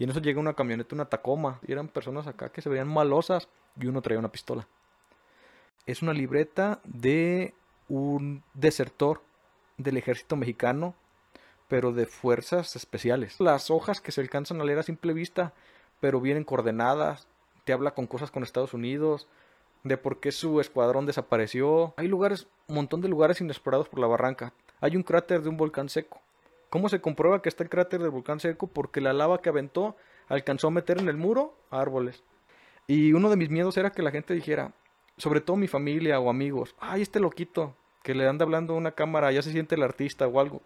Y en eso llega una camioneta, una Tacoma. Y eran personas acá que se veían malosas. Y uno traía una pistola. Es una libreta de un desertor del ejército mexicano, pero de fuerzas especiales. Las hojas que se alcanzan a leer a simple vista, pero vienen coordenadas. Te habla con cosas con Estados Unidos, de por qué su escuadrón desapareció. Hay lugares, un montón de lugares inexplorados por la barranca. Hay un cráter de un volcán seco. ¿Cómo se comprueba que está el cráter del volcán seco? Porque la lava que aventó alcanzó a meter en el muro árboles. Y uno de mis miedos era que la gente dijera, sobre todo mi familia o amigos, ay, este loquito que le anda hablando a una cámara, ya se siente el artista o algo.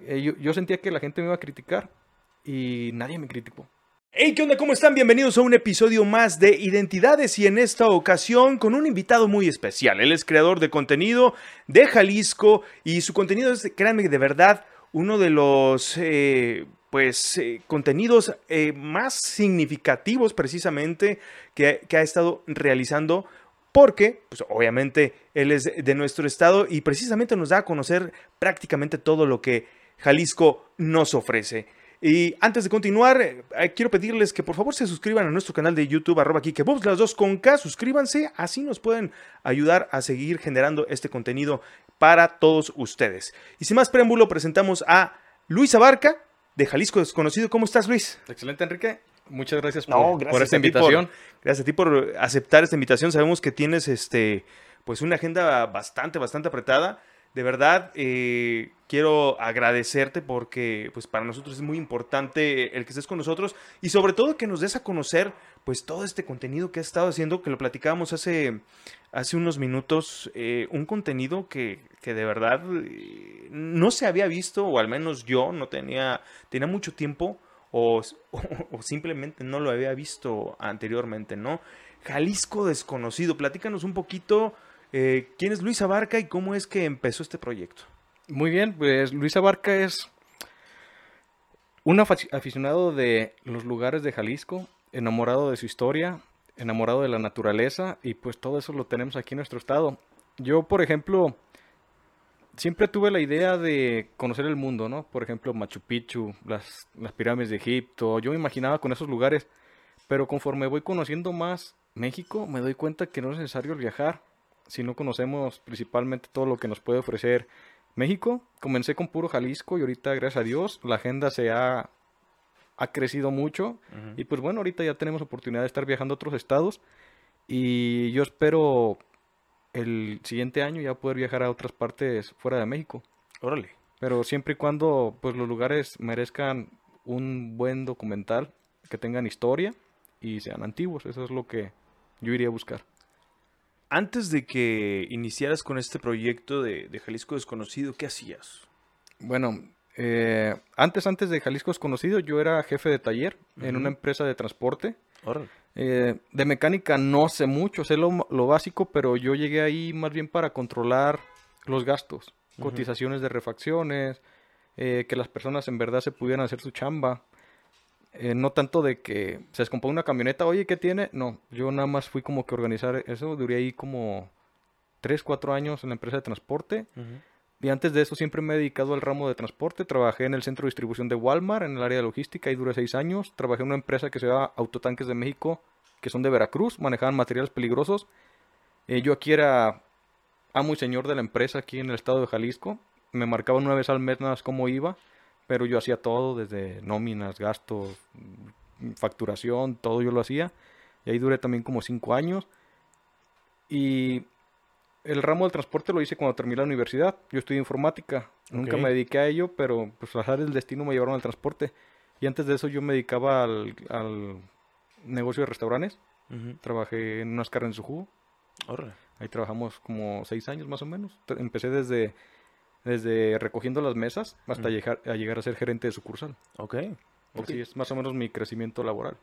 Eh, yo, sentía que la gente me iba a criticar y nadie me criticó. Hey, ¿qué onda? ¿Cómo están? Bienvenidos a un episodio más de Identidades y en esta ocasión con un invitado muy especial. Él es creador de contenido de Jalisco y su contenido es, créanme, de verdad, uno de los, eh, pues, eh, contenidos eh, más significativos precisamente que, que ha estado realizando porque, pues obviamente, él es de nuestro estado y precisamente nos da a conocer prácticamente todo lo que Jalisco nos ofrece. Y antes de continuar, quiero pedirles que por favor se suscriban a nuestro canal de YouTube, arroba Kikebobs, las dos con K, suscríbanse, así nos pueden ayudar a seguir generando este contenido para todos ustedes. Y sin más preámbulo, presentamos a Luis Abarca, de Jalisco Desconocido. ¿Cómo estás, Luis? Excelente, Enrique. Muchas gracias por, por esta invitación. gracias a ti por aceptar esta invitación. Sabemos que tienes este, pues una agenda bastante, bastante apretada. De verdad, eh, quiero agradecerte porque pues para nosotros es muy importante el que estés con nosotros y sobre todo que nos des a conocer pues todo este contenido que has estado haciendo, que lo platicábamos hace, hace unos minutos, eh, un contenido que, que de verdad eh, no se había visto, o al menos yo no tenía, tenía mucho tiempo o, o, simplemente no lo había visto anteriormente, ¿no? Jalisco desconocido, platícanos un poquito eh, quién es Luis Abarca y cómo es que empezó este proyecto. Muy bien, pues Luis Abarca es un aficionado de los lugares de Jalisco, enamorado de su historia, enamorado de la naturaleza y pues todo eso lo tenemos aquí en nuestro estado. Yo, por ejemplo, siempre tuve la idea de conocer el mundo, ¿no? Por ejemplo, Machu Picchu, las, las pirámides de Egipto, yo me imaginaba con esos lugares, pero conforme voy conociendo más México, me doy cuenta que no es necesario viajar si no conocemos principalmente todo lo que nos puede ofrecer México. Comencé con puro Jalisco y ahorita, gracias a Dios, la agenda se ha, ha crecido mucho. Y pues bueno, ahorita ya tenemos oportunidad de estar viajando a otros estados. Y yo espero el siguiente año ya poder viajar a otras partes fuera de México. Órale. Pero siempre y cuando pues los lugares merezcan un buen documental, que tengan historia y sean antiguos. Eso es lo que yo iría a buscar antes de que iniciaras con este proyecto de, Jalisco Desconocido, ¿qué hacías? Bueno, eh, antes, antes de Jalisco Desconocido, yo era jefe de taller en una empresa de transporte. Eh, de mecánica no sé mucho, sé lo, básico, pero yo llegué ahí más bien para controlar los gastos, cotizaciones de refacciones, eh, que las personas en verdad se pudieran hacer su chamba. Eh, no tanto de que se descompone una camioneta, oye, ¿qué tiene? No, yo nada más fui como que organizar eso, duré ahí como 3, 4 años en la empresa de transporte. Y antes de eso siempre me he dedicado al ramo de transporte. Trabajé en el centro de distribución de Walmart, en el área de logística, y duré 6 años. Trabajé en una empresa que se llama Autotanques de México, que son de Veracruz, manejaban materiales peligrosos. Eh, yo aquí era amo y señor de la empresa aquí en el estado de Jalisco. Me marcaban una vez al mes nada más cómo iba pero yo hacía todo, desde nóminas, gastos, facturación, todo yo lo hacía. Y ahí duré también como cinco años. Y el ramo del transporte lo hice cuando terminé la universidad. Yo estudié informática. Nunca me dediqué a ello, pero pues áreas del destino me llevaron al transporte. Y antes de eso yo me dedicaba al, negocio de restaurantes. Trabajé en unas carnes su jugo. Ahí trabajamos como seis años más o menos. Empecé desde desde recogiendo las mesas hasta llegar, a llegar a ser gerente de sucursal. Ok. Así es más o menos mi crecimiento laboral.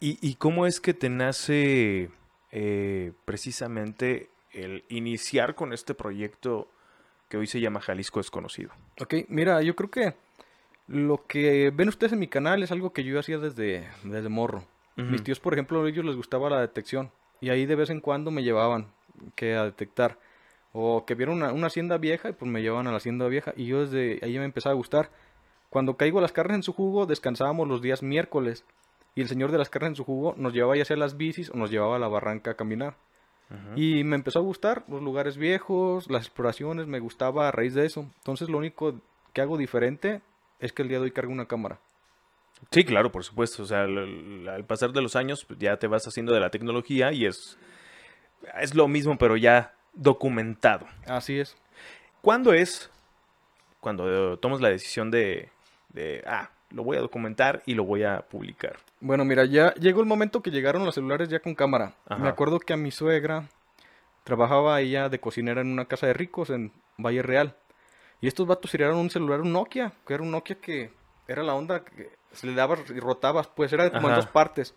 ¿Y, cómo es que te nace eh, precisamente el iniciar con este proyecto que hoy se llama Jalisco Desconocido? Ok, mira, yo creo que lo que ven ustedes en mi canal es algo que yo hacía desde, desde morro. Mis tíos, por ejemplo, a ellos les gustaba la detección y ahí de vez en cuando me llevaban que a detectar. O que vieron una, hacienda vieja y pues me llevaban a la hacienda vieja. Y yo desde ahí me empezaba a gustar. Cuando caigo las carnes en su jugo, descansábamos los días miércoles. Y el señor de las carnes en su jugo nos llevaba ya sea las bicis o nos llevaba a la barranca a caminar. Y me empezó a gustar los lugares viejos, las exploraciones, me gustaba a raíz de eso. Entonces lo único que hago diferente es que el día de hoy cargo una cámara. Sí, claro, por supuesto. O sea, al, pasar de los años pues, ya te vas haciendo de la tecnología y es, es lo mismo, pero ya documentado. Así es. ¿Cuándo es cuando tomas la decisión de, de, ah, lo voy a documentar y lo voy a publicar? Bueno, mira, ya llegó el momento que llegaron los celulares ya con cámara. Me acuerdo que a mi suegra trabajaba ella de cocinera en una casa de ricos en Valle Real. Y estos vatos tiraron un celular, un Nokia, que era un Nokia que era la onda que se le daba y rotabas, pues era como en dos partes.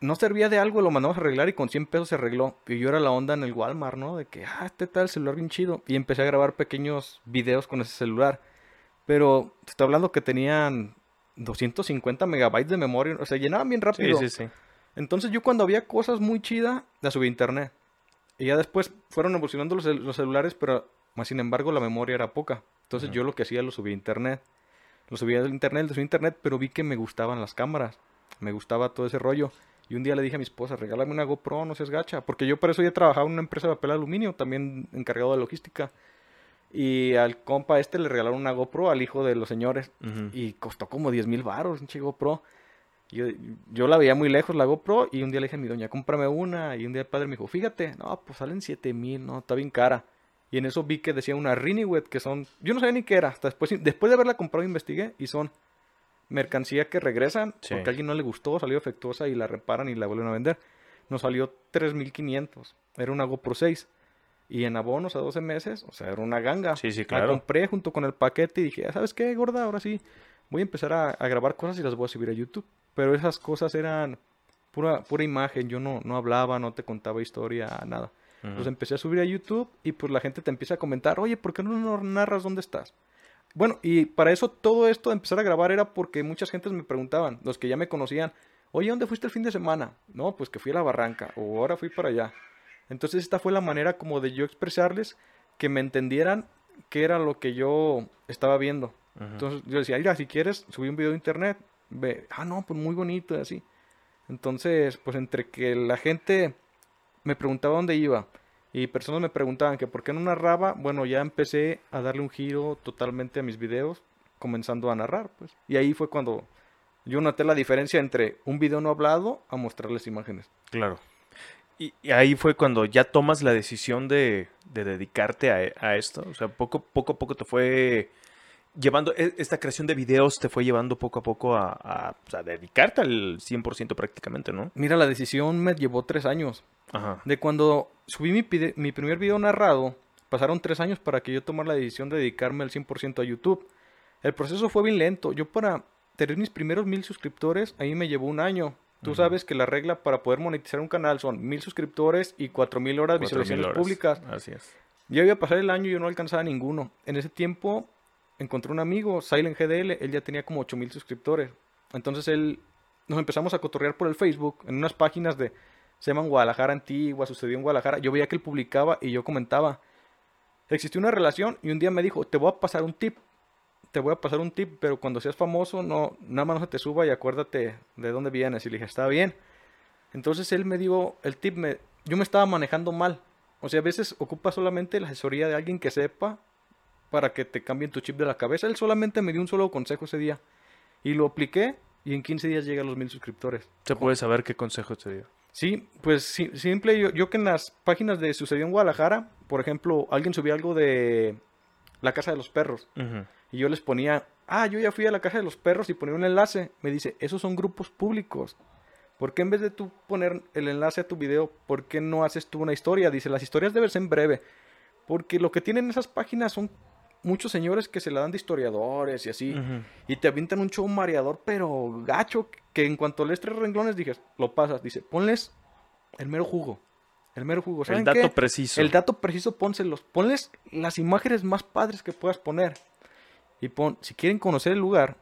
No servía de algo, lo mandamos a arreglar y con 100 pesos se arregló. Y yo era la onda en el Walmart, ¿no? De que, ah, este tal celular bien chido. Y empecé a grabar pequeños videos con ese celular. Pero te estoy hablando que tenían 250 megabytes de memoria. O sea, llenaban bien rápido. Sí, sí, sí. Entonces yo cuando había cosas muy chidas, las subí a internet. Y ya después fueron evolucionando los, celulares, pero más sin embargo la memoria era poca. Entonces yo lo que hacía lo subí a internet. Lo subí a internet, lo subí a internet, pero vi que me gustaban las cámaras. Me gustaba todo ese rollo. Y un día le dije a mi esposa, regálame una GoPro, no seas gacha. Porque yo por eso ya trabajaba en una empresa de papel aluminio, también encargado de logística. Y al compa este le regalaron una GoPro al hijo de los señores. Y costó como 10 mil baros, un GoPro. Yo, yo la veía muy lejos, la GoPro. Y un día le dije a mi doña, cómprame una. Y un día el padre me dijo, fíjate, no, pues salen 7 mil, no, está bien cara. Y en eso vi que decía una Rinywet, que son. Yo no sabía ni qué era. Hasta después, después de haberla comprado, investigué. Y son mercancía que regresan. Porque a alguien no le gustó, salió defectuosa y la reparan y la vuelven a vender. Nos salió 3.500. Era una GoPro 6. Y en abonos a 12 meses, o sea, era una ganga. Sí, sí, claro. La compré junto con el paquete y dije, ¿sabes qué, gorda? Ahora sí, voy a empezar a, grabar cosas y las voy a subir a YouTube. Pero esas cosas eran pura, pura imagen. Yo no, no hablaba, no te contaba historia, nada. Entonces empecé a subir a YouTube y pues la gente te empieza a comentar, oye, ¿por qué no narras dónde estás? Bueno, y para eso todo esto de empezar a grabar era porque muchas gentes me preguntaban, los que ya me conocían, oye, ¿dónde fuiste el fin de semana? No, pues que fui a la barranca, o ahora fui para allá. Entonces esta fue la manera como de yo expresarles que me entendieran qué era lo que yo estaba viendo. Entonces yo decía, mira, si quieres, subí un video de internet, ve, ah, no, pues muy bonito y así. Entonces, pues entre que la gente me preguntaba dónde iba y personas me preguntaban que por qué no narraba, bueno, ya empecé a darle un giro totalmente a mis videos, comenzando a narrar, pues. Y ahí fue cuando yo noté la diferencia entre un video no hablado a mostrarles imágenes. Claro. Y, ahí fue cuando ya tomas la decisión de, dedicarte a, esto. O sea, poco, poco a poco te fue llevando, e, esta creación de videos te fue llevando poco a poco a, dedicarte al 100% prácticamente, ¿no? Mira, la decisión me llevó tres años. Ajá. De cuando subí mi, mi primer video narrado, pasaron tres años para que yo tomara la decisión de dedicarme al 100% a YouTube. El proceso fue bien lento. Yo para tener mis primeros mil suscriptores, ahí me llevó un año. Tú sabes que la regla para poder monetizar un canal son mil suscriptores y cuatro mil horas de visualizaciones públicas. Así es. Ya iba a pasar el año y yo no alcanzaba ninguno. En ese tiempo encontré un amigo, Silent GDL, él ya tenía como ocho mil suscriptores. Entonces él nos empezamos a cotorrear por el Facebook en unas páginas de se llaman Guadalajara Antigua, sucedió en Guadalajara. Yo veía que él publicaba y yo comentaba. Existió una relación y un día me dijo, te voy a pasar un tip te voy a pasar un tip, pero cuando seas famoso, no, nada más no se te suba y acuérdate de dónde vienes. Y le dije, está bien. Entonces él me dio el tip, me, yo me estaba manejando mal. O sea, a veces ocupa solamente la asesoría de alguien que sepa para que te cambien tu chip de la cabeza. Él solamente me dio un solo consejo ese día. Y lo apliqué y en 15 días llega a los mil suscriptores. ¿Se puede saber qué consejo te dio? Sí, pues simple, yo, yo que en las páginas de Sucedió en Guadalajara, por ejemplo, alguien subió algo de la casa de los perros. Y yo les ponía, ah, yo ya fui a la caja de los perros y ponía un enlace. Me dice, esos son grupos públicos. ¿Por qué en vez de tú poner el enlace a tu video, por qué no haces tú una historia? Dice, las historias deben ser en breve. Porque lo que tienen esas páginas son muchos señores que se la dan de historiadores y así. Y te avientan un show mareador, pero gacho, que en cuanto lees tres renglones, dije, lo pasas. Dice, ponles el mero jugo. El mero jugo. el dato preciso. El dato preciso, pónselos. Ponles las imágenes más padres que puedas poner. Y pon, si quieren conocer el lugar,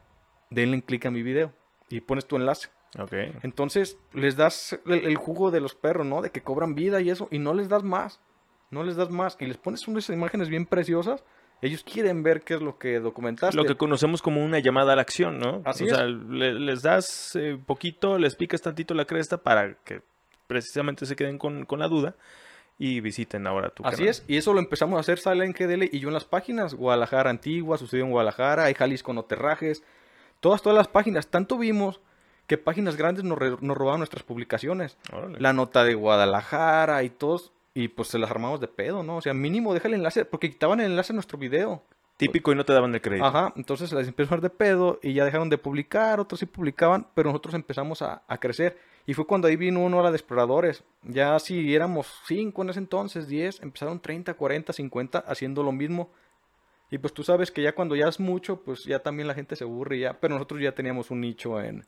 denle clic a mi video y pones tu enlace. Okay. Entonces les das el, jugo de los perros, ¿no? De que cobran vida y eso, y no les das más. No les das más. Y les pones unas imágenes bien preciosas Ellos quieren ver qué es lo que documentaste. Lo que conocemos como una llamada a la acción, ¿no? Así o sea, les das eh, poquito, les picas tantito la cresta para que precisamente se queden con, la duda y visiten ahora tu Así es, y eso lo empezamos a hacer Sale en GDL y yo en las páginas, Guadalajara Antigua, sucedió en Guadalajara, hay Jalisco no terrajes, todas, todas las páginas, tanto vimos que páginas grandes nos, nos robaban nuestras publicaciones. La nota de Guadalajara y todos, y pues se las armamos de pedo, ¿no? O sea, mínimo deja el enlace, porque quitaban el enlace a nuestro video. Típico y no te daban el crédito. Ajá, entonces las empezó a dar de pedo y ya dejaron de publicar, otros sí publicaban, pero nosotros empezamos a, crecer. Y fue cuando ahí vino uno a de exploradores. Ya si éramos 5 en ese entonces, 10, empezaron 30, 40, 50 haciendo lo mismo. Y pues tú sabes que ya cuando ya es mucho, pues ya también la gente se aburre ya. Pero nosotros ya teníamos un nicho en,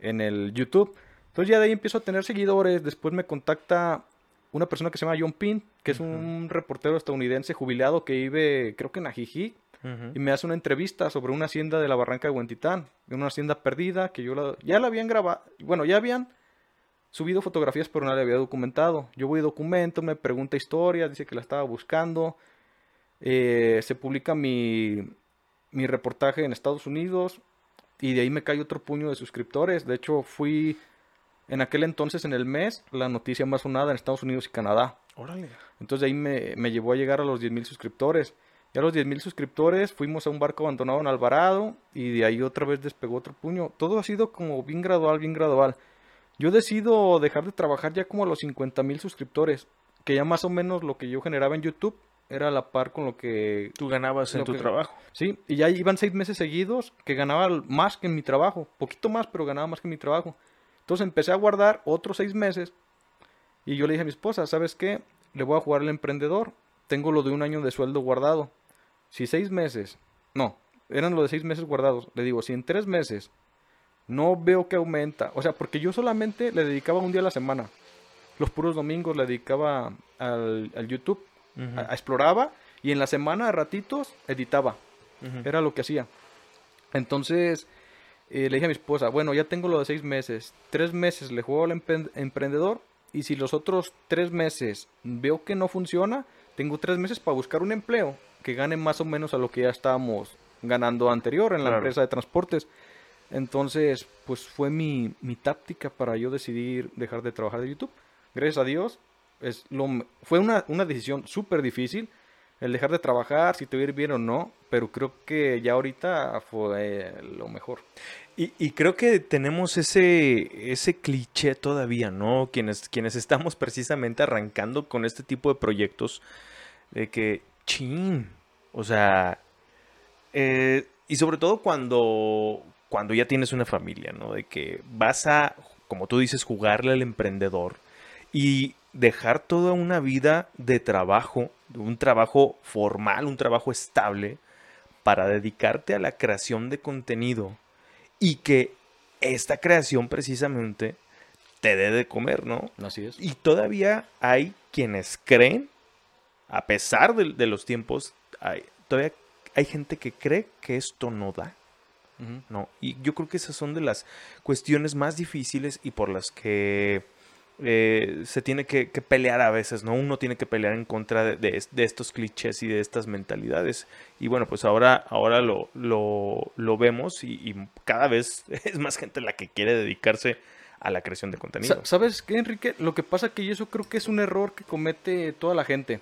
en el YouTube. Entonces ya de ahí empiezo a tener seguidores. Después me contacta una persona que se llama John Pin, que es un reportero estadounidense jubilado que vive, creo que en Ajijí, y me hace una entrevista sobre una hacienda de la Barranca de Huentitán, una hacienda perdida que yo ya la habían grabado, bueno, ya habían subido fotografías, pero no la había documentado. Yo voy y documento, me pregunta historias, dice que la estaba buscando. Eh, se publica mi, mi reportaje en Estados Unidos y de ahí me cae otro puño de suscriptores. De hecho, fui en aquel entonces, en el mes, la noticia más sonada en Estados Unidos y Canadá. Órale. Entonces de ahí me, me llevó a llegar a los 10.000 suscriptores. Y a los 10.000 suscriptores fuimos a un barco abandonado en Alvarado y de ahí otra vez despegó otro puño. Todo ha sido como bien gradual, bien gradual. Yo decido dejar de trabajar ya como a los 50.000 suscriptores, que ya más o menos lo que yo generaba en YouTube era a la par con lo que... Tú ganabas en tu trabajo. Sí, y ya iban seis meses seguidos que ganaba más que en mi trabajo. Poquito más, pero ganaba más que en mi trabajo. Entonces empecé a guardar otros seis meses y yo le dije a mi esposa, ¿sabes qué? Le voy a jugar al emprendedor. Tengo lo de un año de sueldo guardado. Si seis meses, no, eran lo de seis meses guardados. Le digo, si en tres meses no veo que aumenta, o sea, porque yo solamente le dedicaba un día a la semana. Los puros domingos le dedicaba al, YouTube, exploraba y en la semana a ratitos editaba. Era lo que hacía. Entonces, eh, le dije a mi esposa, bueno, ya tengo lo de seis meses, tres meses le juego al emprendedor y si los otros tres meses veo que no funciona, tengo tres meses para buscar un empleo que gane más o menos a lo que ya estábamos ganando anterior en la empresa de transportes. Entonces, pues fue mi, mi táctica para yo decidir dejar de trabajar de YouTube. Gracias a Dios, es lo, fue una, una decisión súper difícil el dejar de trabajar, si te voy a ir bien o no, pero creo que ya ahorita fue lo mejor. Y, creo que tenemos ese, ese cliché todavía, ¿no? Quienes, quienes estamos precisamente arrancando con este tipo de proyectos, de que, chin, o sea, eh, y sobre todo cuando, cuando ya tienes una familia, ¿no? De que vas a, como tú dices, jugarle al emprendedor y dejar toda una vida de trabajo, un trabajo formal, un trabajo estable, para dedicarte a la creación de contenido y que esta creación precisamente te dé de comer, ¿no? Así es. Y todavía hay quienes creen, a pesar de, los tiempos, hay, todavía hay gente que cree que esto no da. ¿no? Y yo creo que esas son de las cuestiones más difíciles y por las que eh, se tiene que, pelear a veces, ¿no? Uno tiene que pelear en contra de, estos clichés y de estas mentalidades. Y bueno, pues ahora, ahora lo, lo, vemos y, cada vez es más gente la que quiere dedicarse a la creación de contenido. ¿Sabes qué, Enrique? Lo que pasa que eso creo que es un error que comete toda la gente.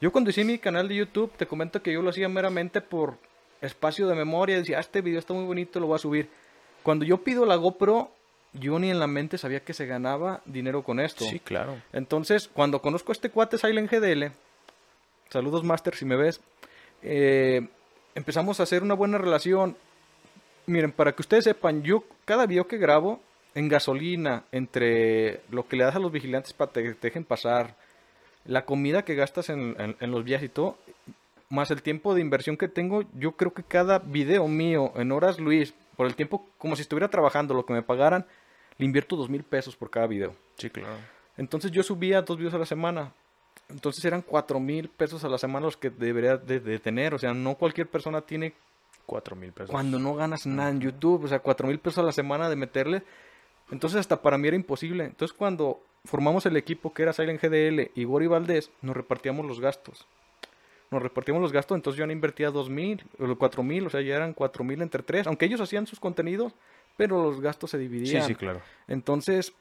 Yo cuando hice mi canal de YouTube, te comento que yo lo hacía meramente por espacio de memoria. Decía, ah, este video está muy bonito, lo voy a subir. Cuando yo pido la GoPro, yo ni en la mente sabía que se ganaba dinero con esto. Sí, claro. Entonces, cuando conozco a este cuate Silent GDL, saludos Master si me ves, eh, empezamos a hacer una buena relación. Miren, para que ustedes sepan, yo cada video que grabo en gasolina, entre lo que le das a los vigilantes para que te dejen pasar, la comida que gastas en, en los viajes y todo, más el tiempo de inversión que tengo, yo creo que cada video mío en horas Luis, por el tiempo, como si estuviera trabajando, lo que me pagaran, le invierto dos mil pesos por cada video. Sí, claro. Entonces yo subía dos videos a la semana. Entonces eran cuatro mil pesos a la semana los que debería de, tener. O sea, no cualquier persona tiene cuatro mil pesos. Cuando no ganas nada en YouTube, o sea, cuatro mil pesos a la semana de meterle. Entonces hasta para mí era imposible. Entonces cuando formamos el equipo que era Silent GDL y Gori Valdés, nos repartíamos los gastos. nos repartimos los gastos, entonces yo no invertía dos mil, cuatro mil, o sea, ya eran cuatro mil entre tres, aunque ellos hacían sus contenidos, pero los gastos se dividían. Sí, sí, claro. Entonces,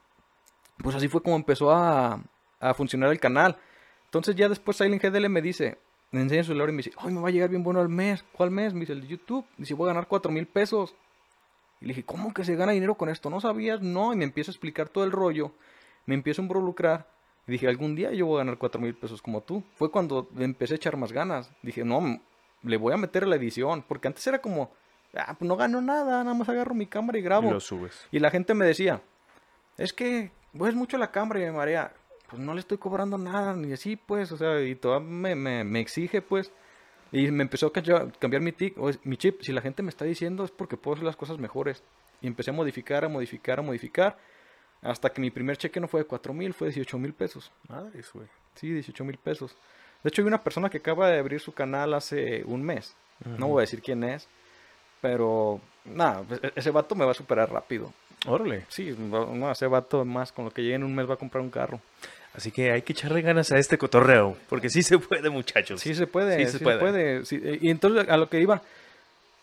pues así fue como empezó a, a funcionar el canal. Entonces ya después Silent GDL me dice, me enseña su celular y me dice, ay, me va a llegar bien bueno al mes. ¿Cuál mes? Me dice, el de YouTube. Dice, voy a ganar cuatro mil pesos. Y le dije, ¿cómo que se gana dinero con esto? ¿No sabías? No. Y me empieza a explicar todo el rollo. Me empiezo a involucrar. Y dije, algún día yo voy a ganar cuatro mil pesos como tú. Fue cuando empecé a echar más ganas. Dije, no, le voy a meter a la edición. Porque antes era como, ah, pues no gano nada, nada más agarro mi cámara y grabo. Y lo subes. Y la gente me decía, es que ves mucho la cámara y me marea. Pues no le estoy cobrando nada, ni así, pues, o sea, y todo me, me, me exige, pues. Y me empezó a cambiar mi, tic, mi chip. Si la gente me está diciendo es porque puedo hacer las cosas mejores. Y empecé a modificar, a modificar, a modificar. Hasta que mi primer cheque no fue de 4 mil, fue de 18 mil pesos. Madre, güey. Sí, 18 mil pesos. De hecho, hay una persona que acaba de abrir su canal hace un mes. No voy a decir quién es. Pero, nada, pues, e-, ese vato me va a superar rápido. Órale. Sí, no, ese vato más, con lo que llegue en un mes va a comprar un carro. Así que hay que echarle ganas a este cotorreo, porque sí se puede, muchachos. Sí se puede, sí, se puede. y entonces a lo que iba,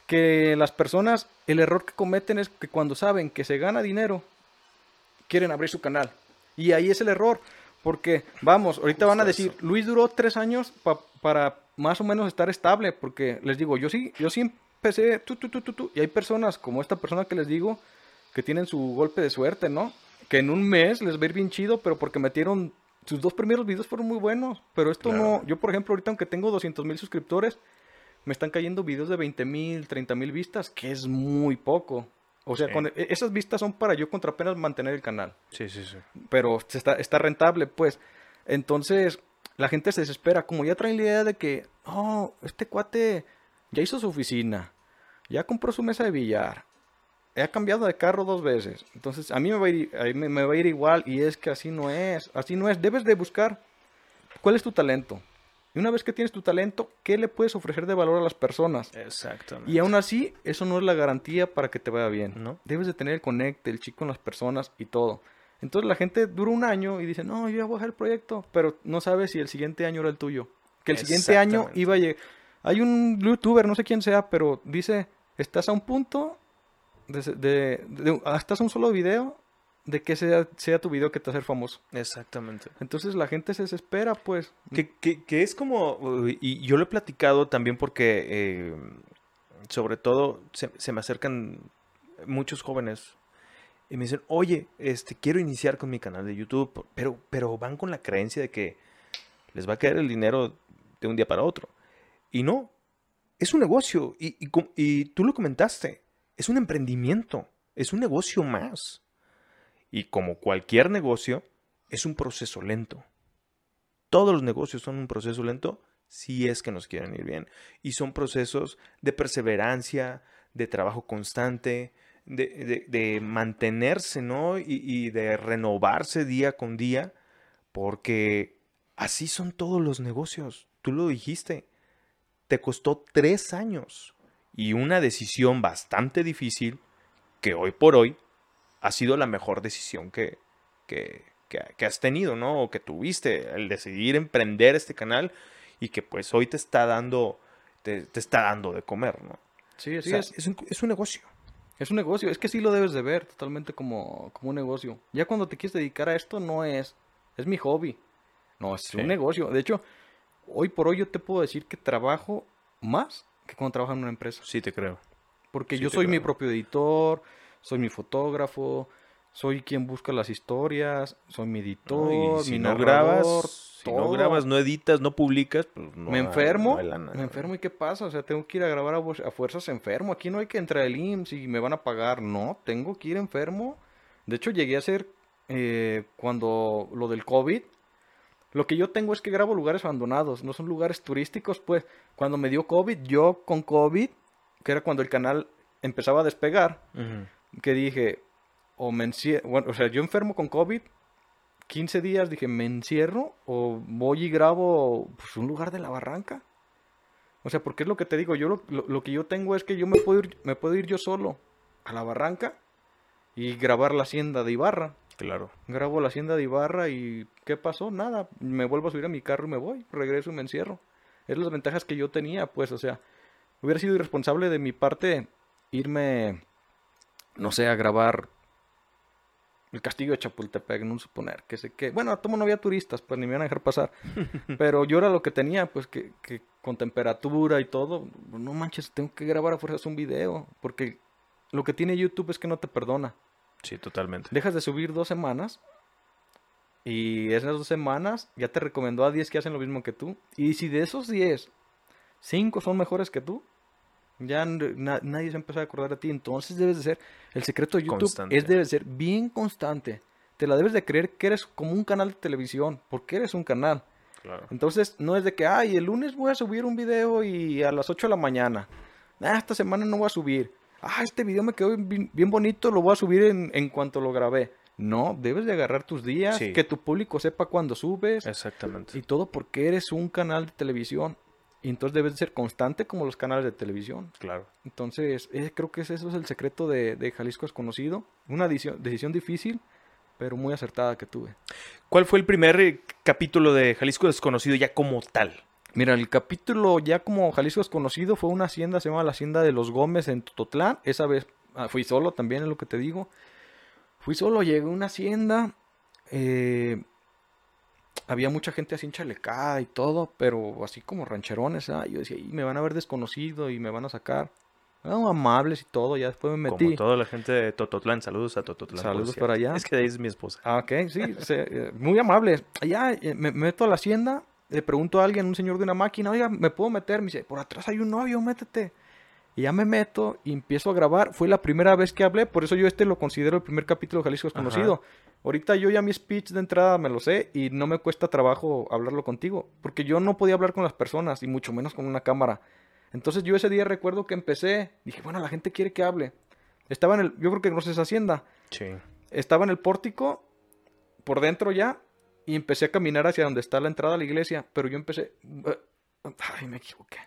que las personas, el error que cometen es que cuando saben que se gana dinero, quieren abrir su canal. Y ahí es el error, porque vamos, ahorita van a decir, Luis duró tres años para más o menos estar estable, porque les digo, yo sí, yo sí empecé, tu, tu, tu, y hay personas como esta persona que les digo, que tienen su golpe de suerte, ¿no? Que en un mes les va a ir bien chido, pero porque metieron sus dos primeros videos fueron muy buenos, pero esto no, yo por ejemplo ahorita aunque tengo 200 mil suscriptores, me están cayendo videos de 20 mil, 30 mil vistas, que es muy poco. O sea, con, e, esas vistas son para yo contra apenas mantener el canal. Sí, sí, sí. Pero está, está rentable, pues. Entonces, la gente se desespera. Como ya traen la idea de que, oh, este cuate ya hizo su oficina, ya compró su mesa de billar, he cambiado de carro dos veces. Entonces, a mí me va a, ir, me, va a ir igual y es que así no es. Así no es. Debes de buscar cuál es tu talento. Y una vez que tienes tu talento, ¿qué le puedes ofrecer de valor a las personas? Exactamente. Y aún así, eso no es la garantía para que te vaya bien. ¿no? Debes de tener el conecte, el chico con las personas y todo. Entonces la gente dura un año y dice, no, yo ya voy a dejar el proyecto, pero no sabes si el siguiente año era el tuyo. Que el siguiente año iba a llegar. Hay un youtuber, no sé quién sea, pero dice, estás a un punto de, de, hasta un solo video de que sea, sea tu video que te hace famoso. Exactamente. Entonces la gente se desespera, pues. Que, que, es como, y yo lo he platicado también porque, eh, sobre todo, se, se, me acercan muchos jóvenes y me dicen, oye, este, quiero iniciar con mi canal de YouTube, pero, pero van con la creencia de que les va a caer el dinero de un día para otro. Y no, es un negocio, y, tú lo comentaste, es un emprendimiento, es un negocio más. Y como cualquier negocio, es un proceso lento. Todos los negocios son un proceso lento si es que nos quieren ir bien. Y son procesos de perseverancia, de trabajo constante, de, mantenerse, ¿no? Y de renovarse día con día, porque así son todos los negocios. Tú lo dijiste. Te costó tres años y una decisión bastante difícil que hoy por hoy ha sido la mejor decisión que, que, has tenido, ¿no? O que tuviste, el decidir emprender este canal y que pues hoy te está dando, te, está dando de comer, ¿no? Sí, sí es. Es un, es un, negocio. Es un negocio, es que sí lo debes de ver totalmente como, como un negocio. Ya cuando te quieres dedicar a esto no es, es mi hobby, no, es un negocio. De hecho, hoy por hoy yo te puedo decir que trabajo más que cuando trabajas en una empresa. Sí, te creo. Porque yo soy mi propio editor, soy mi fotógrafo, soy quien busca las historias, soy mi editor, si no grabas, si no grabas, no editas, no publicas, pues no Me enfermo, me enfermo y ¿qué pasa? O sea, tengo que ir a grabar a, fuerzas enfermo. Aquí no hay que entrar al IMSS y me van a pagar. No, tengo que ir enfermo. De hecho, llegué a ser eh, cuando lo del COVID, lo que yo tengo es que grabo lugares abandonados, no son lugares turísticos, pues cuando me dio COVID, yo con COVID, que era cuando el canal empezaba a despegar, que dije, o me encierro, bueno, o sea, yo enfermo con COVID, 15 días dije, ¿me encierro o voy y grabo pues, un lugar de la barranca? O sea, porque es lo que te digo, yo lo, lo, que yo tengo es que yo me puedo, ir, me puedo ir yo solo a la barranca y grabar la hacienda de Ibarra. Claro. Grabo la hacienda de Ibarra y ¿qué pasó? Nada, me vuelvo a subir a mi carro y me voy, regreso y me encierro. Es las ventajas que yo tenía, pues, o sea, hubiera sido irresponsable de mi parte irme, no sé, a grabar el castillo de Chapultepec, no suponer, que sé que, bueno, tomo no había turistas, pues ni me iban a dejar pasar, pero yo era lo que tenía, pues que, que con temperatura y todo, no manches, tengo que grabar a fuerzas un video, porque lo que tiene YouTube es que no te perdona. Sí, totalmente. Dejas de subir dos semanas y esas dos semanas ya te recomendó a 10 que hacen lo mismo que tú. Y si de esos 10, 5 son mejores que tú, ya nadie se empezado a acordar de ti. Entonces debes de ser, el secreto de YouTube es debe ser bien constante. Te la debes de creer que eres como un canal de televisión, porque eres un canal. Entonces no es de que, ay, el lunes voy a subir un video y a las 8 de la mañana. Ah, esta semana no voy a subir. Ah, este video me quedó bien, bonito, lo voy a subir en, en, cuanto lo grabé. No, debes de agarrar tus días, que tu público sepa cuándo subes. Exactamente. Y todo porque eres un canal de televisión. Y entonces debes de ser constante como los canales de televisión. Claro. Entonces, eh, creo que eso es el secreto de, de Jalisco Desconocido. Una decisión, decisión difícil, pero muy acertada que tuve. ¿Cuál fue el primer eh, capítulo de Jalisco Desconocido ya como tal? Mira, el capítulo ya como Jalisco Desconocido fue una hacienda, se llama la Hacienda de los Gómez en Tototlán. Esa vez ah, fui solo también, es lo que te digo. Fui solo, llegué a una hacienda. Eh, había mucha gente así enchalecada y todo, pero así como rancherones. Yo decía, y me van a ver desconocido y me van a sacar. amables y todo, ya después me metí. Como toda la gente de Tototlán, saludos a Tototlán. Saludos para allá. Es que de ahí es mi esposa. Ah, ok, sí, eh, muy amables. Allá eh, me, meto a la hacienda, le pregunto a alguien, un señor de una máquina, oiga, ¿me puedo meter? Me dice, por atrás hay un novio, métete. Y ya me meto y empiezo a grabar. Fue la primera vez que hablé, por eso yo este lo considero el primer capítulo de Jalisco Desconocido. Ahorita yo ya mi speech de entrada me lo sé y no me cuesta trabajo hablarlo contigo, porque yo no podía hablar con las personas y mucho menos con una cámara. Entonces yo ese día recuerdo que empecé, dije, bueno, la gente quiere que hable. Estaba en el, yo creo que no sé Hacienda. Sí. Estaba en el pórtico, por dentro ya, y empecé a caminar hacia donde está la entrada a la iglesia, pero yo empecé... Ay, me equivoqué.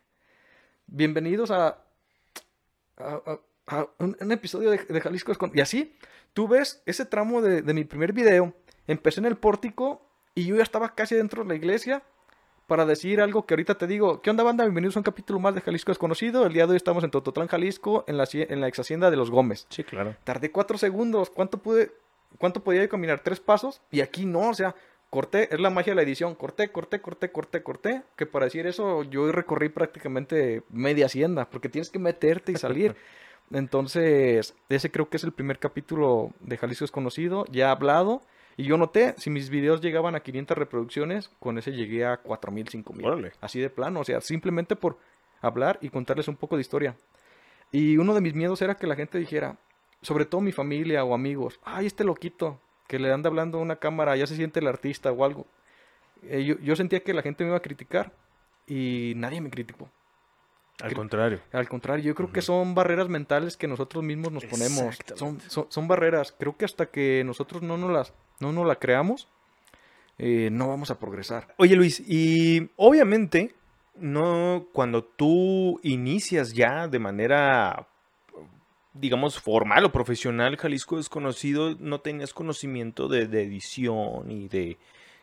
Bienvenidos a a, un, episodio de, Jalisco Y así, tú ves ese tramo de, mi primer video. Empecé en el pórtico y yo ya estaba casi dentro de la iglesia para decir algo que ahorita te digo. ¿Qué onda, banda? Bienvenidos a un capítulo más de Jalisco Desconocido. El día de hoy estamos en Tototlán, Jalisco, en la, en la ex hacienda de los Gómez. Sí, claro. Tardé cuatro segundos. ¿Cuánto pude, cuánto podía caminar? Tres pasos. Y aquí no, o sea, corté, es la magia de la edición. Corté, corté, corté, corté, corté. Que para decir eso, yo recorrí prácticamente media hacienda, porque tienes que meterte y salir. Entonces, ese creo que es el primer capítulo de Jalisco Desconocido, ya hablado. Y yo noté, si mis videos llegaban a 500 reproducciones, con ese llegué a 4000, 5000. Así de plano, o sea, simplemente por hablar y contarles un poco de historia. Y uno de mis miedos era que la gente dijera, sobre todo mi familia o amigos, ay, este loquito, que le anda hablando a una cámara, ya se siente el artista o algo. Eh, yo, yo sentía que la gente me iba a criticar y nadie me criticó. Al contrario. Al contrario, yo creo que son barreras mentales que nosotros mismos nos ponemos. Son, son, barreras. Creo que hasta que nosotros no nos las, no nos la creamos, eh, no vamos a progresar. Oye Luis, y obviamente, no cuando tú inicias ya de manera, digamos, formal o profesional Jalisco Desconocido, no tenías conocimiento de, de edición y de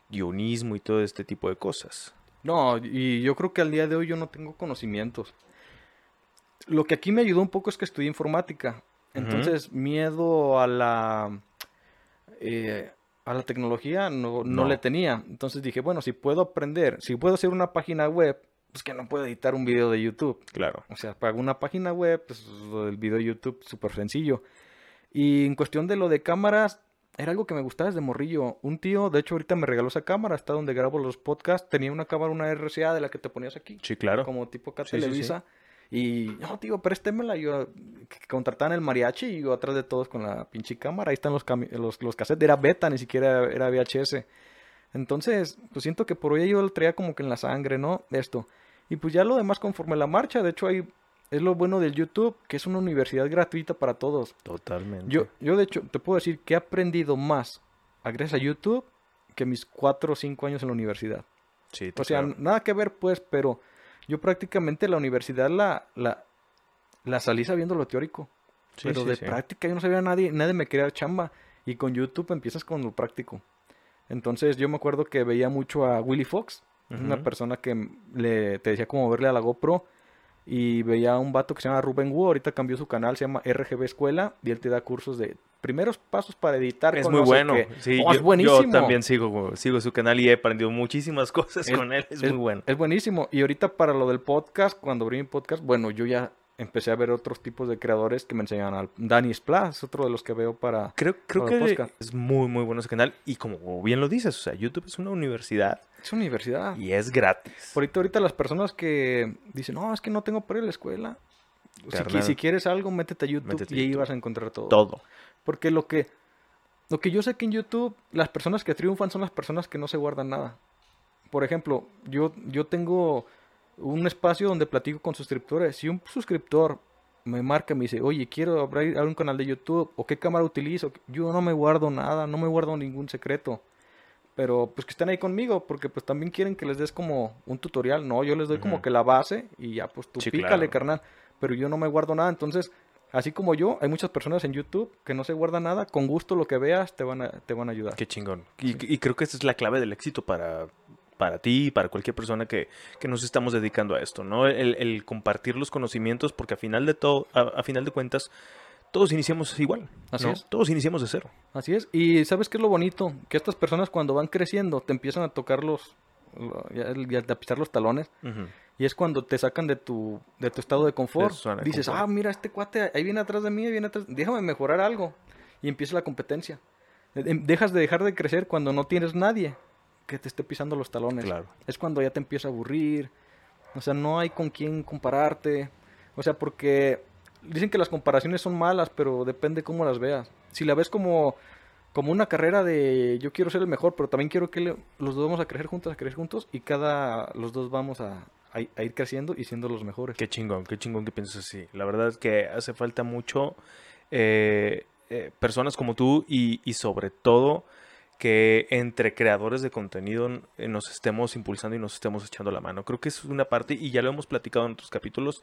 guionismo y todo este tipo de cosas. No, y yo creo que al día de hoy yo no tengo conocimientos. Lo que aquí me ayudó un poco es que estudié informática. Entonces, miedo a la eh, a la tecnología no, no, le tenía. Entonces dije, bueno, si puedo aprender, si puedo hacer una página web, pues que no puedo editar un video de YouTube. Claro. O sea, para una página web, pues el video de YouTube súper sencillo. Y en cuestión de lo de cámaras, era algo que me gustaba desde morrillo. Un tío, de hecho, ahorita me regaló esa cámara, está donde grabo los podcasts. Tenía una cámara, una RCA de la que te ponías aquí. Sí, claro. Como tipo acá Televisa. Y, no, tío, préstemela. Yo contrataban el mariachi y yo atrás de todos con la pinche cámara. Ahí están los, los, los cassettes. Era beta, ni siquiera era VHS. Entonces, pues siento que por hoy yo lo traía como que en la sangre, ¿no? Esto. Y pues ya lo demás conforme la marcha. De hecho, hay es lo bueno del YouTube, que es una universidad gratuita para todos. Totalmente. Yo, yo de hecho, te puedo decir que he aprendido más gracias a YouTube que mis cuatro o cinco años en la universidad. Sí, o sea, nada que ver pues, pero yo prácticamente la universidad la, la, la salí sabiendo lo teórico. pero de práctica yo no sabía nadie, nadie me quería chamba. Y con YouTube empiezas con lo práctico. Entonces yo me acuerdo que veía mucho a Willy Fox Una persona que le, te decía como verle a la GoPro y veía a un vato que se llama Ruben Wu, ahorita cambió su canal, se llama RGB Escuela y él te da cursos de primeros pasos para editar. Es muy bueno, sí, oh, es buenísimo. Yo también sigo, sigo su canal y he aprendido muchísimas cosas con él, es, muy bueno. Es buenísimo y ahorita para lo del podcast, cuando abrí mi podcast, bueno, yo ya empecé a ver otros tipos de creadores que me enseñan al Danny Splash, otro de los que veo para creo creo que es muy muy bueno ese canal y como bien lo dices, o sea, YouTube es una universidad. Es universidad y es gratis. Por ahorita, ahorita las personas que dicen, "No, es que no tengo para ir a la escuela." Si, si, quieres algo, métete a YouTube y ahí vas a encontrar todo. Todo. Porque lo que lo que yo sé que en YouTube las personas que triunfan son las personas que no se guardan nada. Por ejemplo, yo yo tengo un espacio donde platico con suscriptores. Si un suscriptor me marca y me dice, oye, quiero abrir un canal de YouTube o qué cámara utilizo, yo no me guardo nada, no me guardo ningún secreto. Pero pues que estén ahí conmigo, porque pues también quieren que les des como un tutorial. No, yo les doy como que la base y ya pues tú pícale, carnal. Pero yo no me guardo nada. Entonces, así como yo, hay muchas personas en YouTube que no se guardan nada. Con gusto lo que veas te van a, te van a ayudar. Qué chingón. y creo que esa es la clave del éxito para para ti y para cualquier persona que, nos estamos dedicando a esto, ¿no? El, compartir los conocimientos, porque a final de todo, a, final de cuentas, todos iniciamos igual. Así es. Todos iniciamos de cero. Así es. Y ¿sabes qué es lo bonito? Que estas personas cuando van creciendo te empiezan a tocar los, a pisar los talones. Y es cuando te sacan de tu, de tu estado de confort. Dices, ah, mira, este cuate ahí viene atrás de mí, ahí viene atrás. Déjame mejorar algo. Y empieza la competencia. Dejas de dejar de crecer cuando no tienes nadie que te esté pisando los talones. Claro. Es cuando ya te empieza a aburrir. O sea, no hay con quién compararte. O sea, porque dicen que las comparaciones son malas, pero depende cómo las veas. Si la ves como, como una carrera de yo quiero ser el mejor, pero también quiero que los dos vamos a crecer juntos, a crecer juntos, y cada los dos vamos a, ir creciendo y siendo los mejores. Qué chingón, qué chingón que piensas así. La verdad es que hace falta mucho eh, eh, personas como tú y sobre todo que entre creadores de contenido eh, nos estemos impulsando y nos estemos echando la mano. Creo que es una parte, y ya lo hemos platicado en otros capítulos,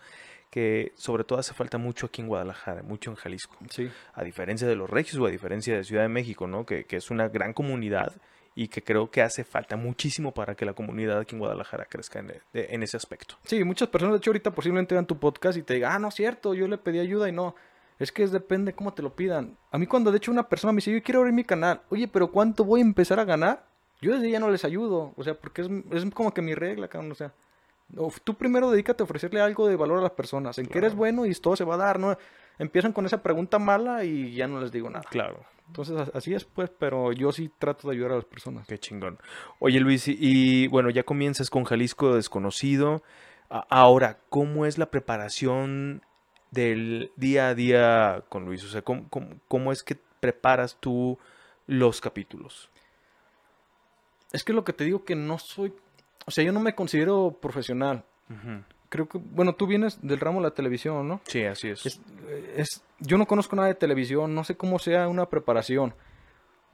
que sobre todo hace falta mucho aquí en Guadalajara, mucho en Jalisco. Sí. A diferencia de los Regios o a diferencia de Ciudad de México, ¿no? Que, que, es una gran comunidad y que creo que hace falta muchísimo para que la comunidad aquí en Guadalajara crezca en, en ese aspecto. Sí, muchas personas de hecho ahorita posiblemente vean tu podcast y te digan, ah, no es cierto, yo le pedí ayuda y no. Es que es depende cómo te lo pidan. A mí cuando de hecho una persona me dice, yo quiero abrir mi canal, oye, pero ¿cuánto voy a empezar a ganar? Yo desde ya no les ayudo, o sea, porque es, es como que mi regla, cabrón, o sea, tú primero dedícate a ofrecerle algo de valor a las personas, en que eres bueno y todo se va a dar, ¿no? Empiezan con esa pregunta mala y ya no les digo nada. Claro. Entonces, así es, pues, pero yo sí trato de ayudar a las personas. Qué chingón. Oye, Luis, y bueno, ya comienzas con Jalisco Desconocido. Ahora, ¿cómo es la preparación del día a día con Luis? O sea, ¿cómo, es que preparas tú los capítulos? Es que lo que te digo que no soy, o sea, yo no me considero profesional. Creo que, bueno, tú vienes del ramo de la televisión, ¿no? Sí, así es. es. yo no conozco nada de televisión, no sé cómo sea una preparación.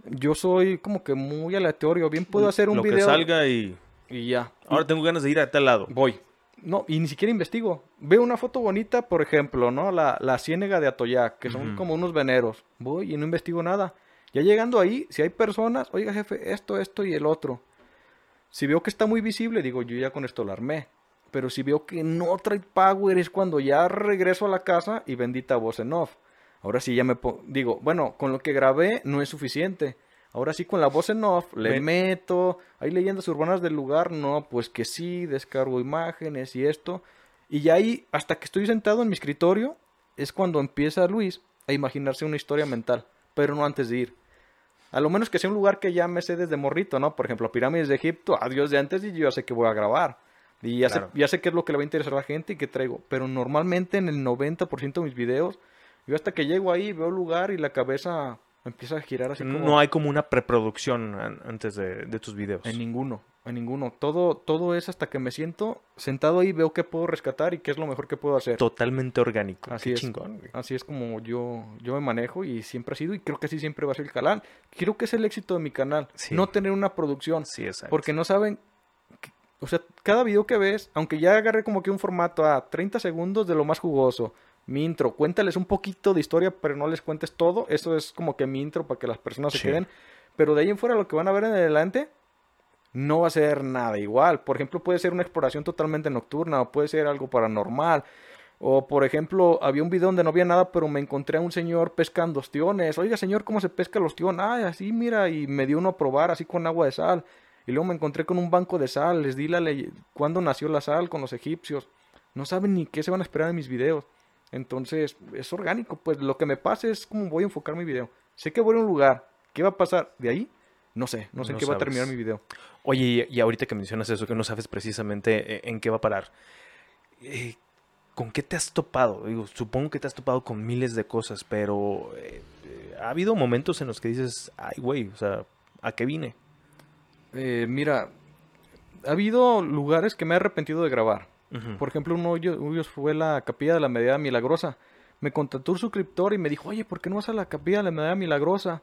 Yo soy como que muy aleatorio, bien puedo hacer un video. Lo que salga y... Y ya. Ahora tengo ganas de ir a tal lado. Voy. No, y ni siquiera investigo. Veo una foto bonita, por ejemplo, ¿no? La, la ciénega de Atoyac, que son como unos veneros. Voy y no investigo nada. Ya llegando ahí, si hay personas, oiga jefe, esto, esto y el otro. Si veo que está muy visible, digo, yo ya con esto lo armé. Pero si veo que no trae power es cuando ya regreso a la casa y bendita voz en off. Ahora sí ya me digo, bueno, con lo que grabé no es suficiente. Ahora sí, con la voz en off, le meto. Hay leyendas urbanas del lugar, no, pues que sí, descargo imágenes y esto. Y ya ahí, hasta que estoy sentado en mi escritorio, es cuando empieza Luis a imaginarse una historia mental, pero no antes de ir. A lo menos que sea un lugar que ya me sé desde morrito, ¿no? Por ejemplo, pirámides de Egipto, adiós de antes y yo ya sé que voy a grabar. Y ya, sé, ya sé qué es lo que le va a interesar a la gente y qué traigo. Pero normalmente en el 90% de mis videos, yo hasta que llego ahí veo el lugar y la cabeza empieza a girar así como... No hay como una preproducción antes de, tus videos. En ninguno, en ninguno. Todo, todo es hasta que me siento sentado ahí, veo qué puedo rescatar y qué es lo mejor que puedo hacer. Totalmente orgánico. Así es. Así es como yo, yo me manejo y siempre ha sido y creo que así siempre va a ser el canal. Creo que es el éxito de mi canal. No tener una producción. Sí, exacto. Porque no saben... o sea, cada video que ves, aunque ya agarré como que un formato a 30 segundos de lo más jugoso, mi intro. Cuéntales un poquito de historia, pero no les cuentes todo. Eso es como que mi intro para que las personas se queden. Pero de ahí en fuera lo que van a ver en adelante, no va a ser nada igual. Por ejemplo, puede ser una exploración totalmente nocturna o puede ser algo paranormal. O por ejemplo, había un video donde no había nada, pero me encontré a un señor pescando ostiones. Oiga, señor, ¿cómo se pesca el ostión? Ay, así, mira, y me dio uno a probar, así con agua de sal. Y luego me encontré con un banco de sal. Les di la ley, cuándo nació la sal con los egipcios. No saben ni qué se van a esperar en mis videos. Entonces, es orgánico. Pues lo que me pasa es cómo voy a enfocar mi video. Sé que voy a un lugar. ¿Qué va a pasar de ahí? No sé, no sé en qué va a terminar mi video. Oye, y, ahorita que mencionas eso, que no sabes precisamente eh, en qué va a parar. Eh, ¿Con qué te has topado? Digo, supongo que te has topado con miles de cosas, pero eh, ha habido momentos en los que dices, ay, güey, o sea, ¿a qué vine? mira, ha habido lugares que me he arrepentido de grabar. Por ejemplo, uno de ellos fue la Capilla de la Medida Milagrosa. Me contactó un suscriptor y me dijo, oye, ¿por qué no vas a la Capilla de la Medida Milagrosa?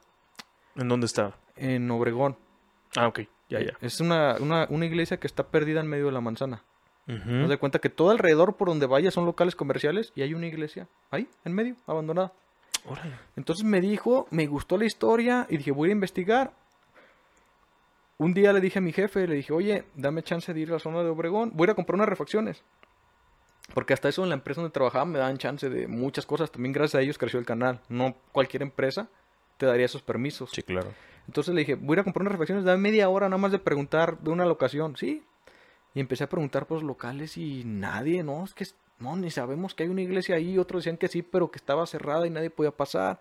¿En dónde está? En Obregón. Ah, ok, ya, ya. Es una, una, iglesia que está perdida en medio de la manzana. Uh de cuenta que todo alrededor por donde vaya son locales comerciales y hay una iglesia ahí, en medio, abandonada. Órale. Entonces me dijo, me gustó la historia y dije, voy a investigar. Un día le dije a mi jefe, le dije, oye, dame chance de ir a la zona de Obregón, voy a ir a comprar unas refacciones. Porque hasta eso en la empresa donde trabajaba me dan chance de muchas cosas. También gracias a ellos creció el canal. No cualquier empresa te daría esos permisos. Sí, claro. Entonces le dije, voy a ir a comprar unas refacciones, dame media hora nada más de preguntar de una locación. Sí. Y empecé a preguntar por los locales y nadie, no, es que no, ni sabemos que hay una iglesia ahí. Otros decían que sí, pero que estaba cerrada y nadie podía pasar.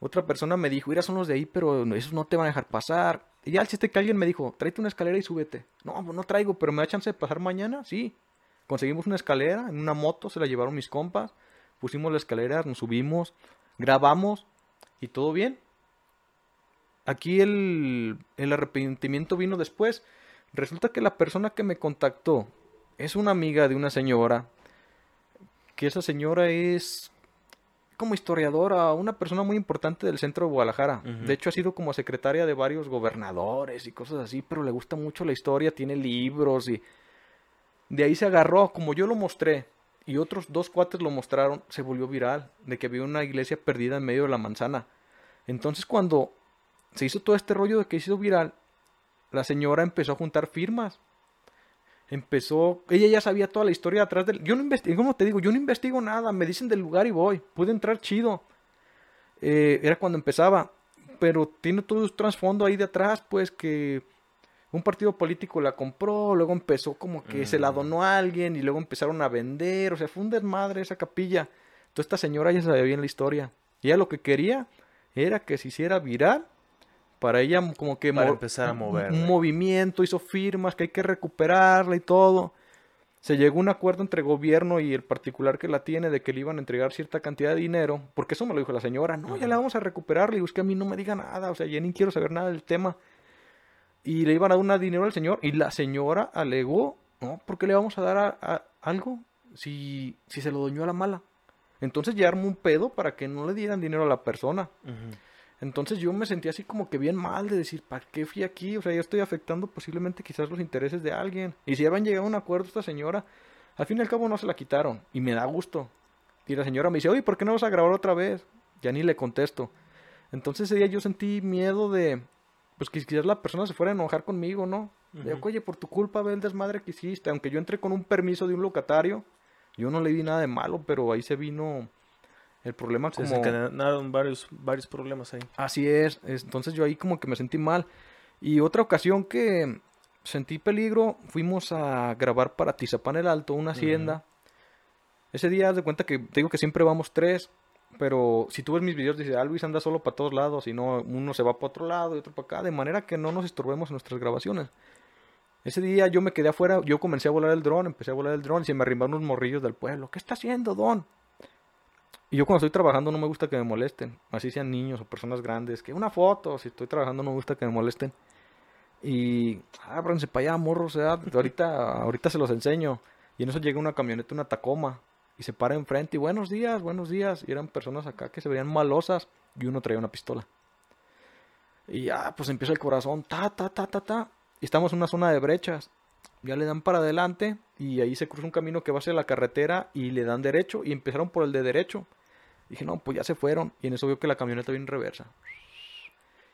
Otra persona me dijo, mira, son los de ahí, pero esos no te van a dejar pasar. Y ya el chiste que alguien me dijo, tráete una escalera y súbete. No, pues no traigo, pero me da chance de pasar mañana. Sí. Conseguimos una escalera en una moto, se la llevaron mis compas. Pusimos la escalera, nos subimos, grabamos y todo bien. Aquí el, el arrepentimiento vino después. Resulta que la persona que me contactó es una amiga de una señora, que esa señora es como historiadora, una persona muy importante del centro de Guadalajara. De hecho, ha sido como secretaria de varios gobernadores y cosas así, pero le gusta mucho la historia, tiene libros y de ahí se agarró, como yo lo mostré y otros dos cuates lo mostraron, se volvió viral, de que había una iglesia perdida en medio de la manzana. Entonces cuando se hizo todo este rollo de que se hizo viral, la señora empezó a juntar firmas. Empezó, ella ya sabía toda la historia atrás del... Yo no investigo, como te digo, yo no investigo nada, me dicen del lugar y voy, pude entrar chido. Eh, era cuando empezaba, pero tiene todo un trasfondo ahí de atrás, pues que un partido político la compró, luego empezó como que se la mm. donó a alguien y luego empezaron a vender, o sea, fue un desmadre esa capilla. Entonces esta señora ya sabía bien la historia. Ella lo que quería era que se hiciera viral para ella como que para empezar a mover un movimiento, hizo firmas que hay que recuperarla y todo. Se llegó a un acuerdo entre gobierno y el particular que la tiene de que le iban a entregar cierta cantidad de dinero, porque eso me lo dijo la señora, no, ya la vamos a recuperar, le digo, es que a mí no me diga nada, o sea, ya ni quiero saber nada del tema y le iban a dar un dinero al señor y la señora alegó, no, ¿por qué le vamos a dar a, algo si, si se lo doñó a la mala? Entonces ya armó un pedo para que no le dieran dinero a la persona. Entonces yo me sentí así como que bien mal de decir, ¿para qué fui aquí? O sea, yo estoy afectando posiblemente quizás los intereses de alguien. Y si ya habían llegado a un acuerdo esta señora, al fin y al cabo no se la quitaron. Y me da gusto. Y la señora me dice, oye, ¿por qué no vas a grabar otra vez? Ya ni le contesto. Entonces ese día yo sentí miedo de, pues quizás la persona se fuera a enojar conmigo, ¿no? oye, por tu culpa ve el desmadre que hiciste. Aunque yo entré con un permiso de un locatario, yo no le di nada de malo, pero ahí se vino el problema como... Se varios, varios problemas ahí. Así es, entonces yo ahí como que me sentí mal. Y otra ocasión que sentí peligro, fuimos a grabar para Tizapán el Alto, una hacienda. Ese día, de cuenta que te digo que siempre vamos tres. Pero si tú ves mis videos, dice, ah, Luis anda solo para todos lados, y no, uno se va para otro lado y otro para acá, de manera que no nos estorbemos en nuestras grabaciones. Ese día yo me quedé afuera, yo comencé a volar el dron, empecé a volar el dron y se me arribaron unos morrillos del pueblo. ¿Qué está haciendo, Don? Y yo cuando estoy trabajando no me gusta que me molesten, así sean niños o personas grandes, que una foto, si estoy trabajando no me gusta que me molesten. Y ábranse para allá, morros, sea, ahorita, ahorita se los enseño. Y en eso llega una camioneta, una Tacoma, y se para enfrente y buenos días, buenos días. Y eran personas acá que se veían malosas y uno traía una pistola. Y ya, pues empieza el corazón, ta, ta, ta, ta, ta. Y estamos en una zona de brechas. Ya le dan para adelante y ahí se cruza un camino que va hacia la carretera y le dan derecho y empezaron por el de derecho. Dije, no, pues ya se fueron. Y en eso veo que la camioneta viene en reversa.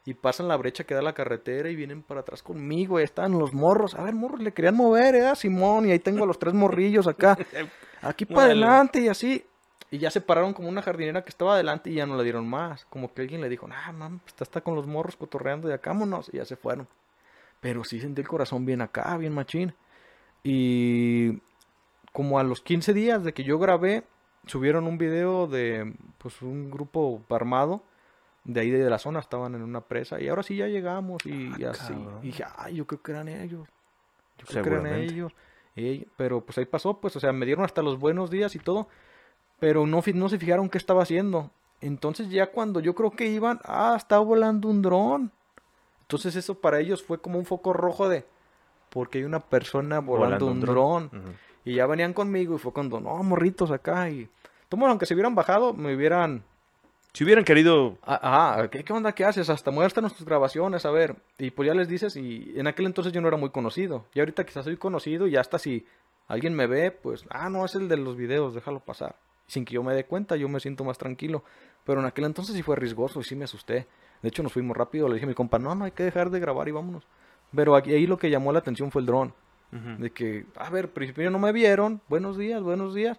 y pasan la brecha que da la carretera y vienen para atrás conmigo. Y están los morros. A ver, morros, le querían mover, ¿eh? Simón. Y ahí tengo a los tres morrillos acá. Aquí para adelante y así. Y ya se pararon como una jardinera que estaba adelante y ya no le dieron más. Como que alguien le dijo, ah, mam, pues está con los morros cotorreando y acá, vámonos. Y ya se fueron. Pero sí sentí el corazón bien acá, bien machín. Y como a los 15 días de que yo grabé, subieron un video de pues un grupo armado de ahí de la zona estaban en una presa y ahora sí ya llegamos y, ah, así. Y dije, ay, yo creo que eran ellos. Yo creo que eran ellos. pero pues ahí pasó, pues, o sea, me dieron hasta los buenos días y todo, pero no, no se fijaron qué estaba haciendo. Entonces ya cuando yo creo que iban, ah, estaba volando un dron. Entonces eso para ellos fue como un foco rojo de, porque hay una persona volando, un dron. Y ya venían conmigo y fue cuando, no, morritos acá. Y, tomo, aunque se hubieran bajado, me hubieran si hubieran querido... Ah, ¿qué, onda? ¿Qué haces? Hasta muestra nuestras grabaciones, a ver. Y pues ya les dices, y en aquel entonces yo no era muy conocido. Y ahorita quizás soy conocido y hasta si alguien me ve, pues, ah, no, es el de los videos, déjalo pasar. Sin que yo me dé cuenta, yo me siento más tranquilo. Pero en aquel entonces sí fue riesgoso y sí me asusté. De hecho, nos fuimos rápido. Le dije a mi compa, no, no hay que dejar de grabar y vámonos. Pero aquí, ahí lo que llamó la atención fue el dron. De que, a ver, principio no me vieron. Buenos días, buenos días.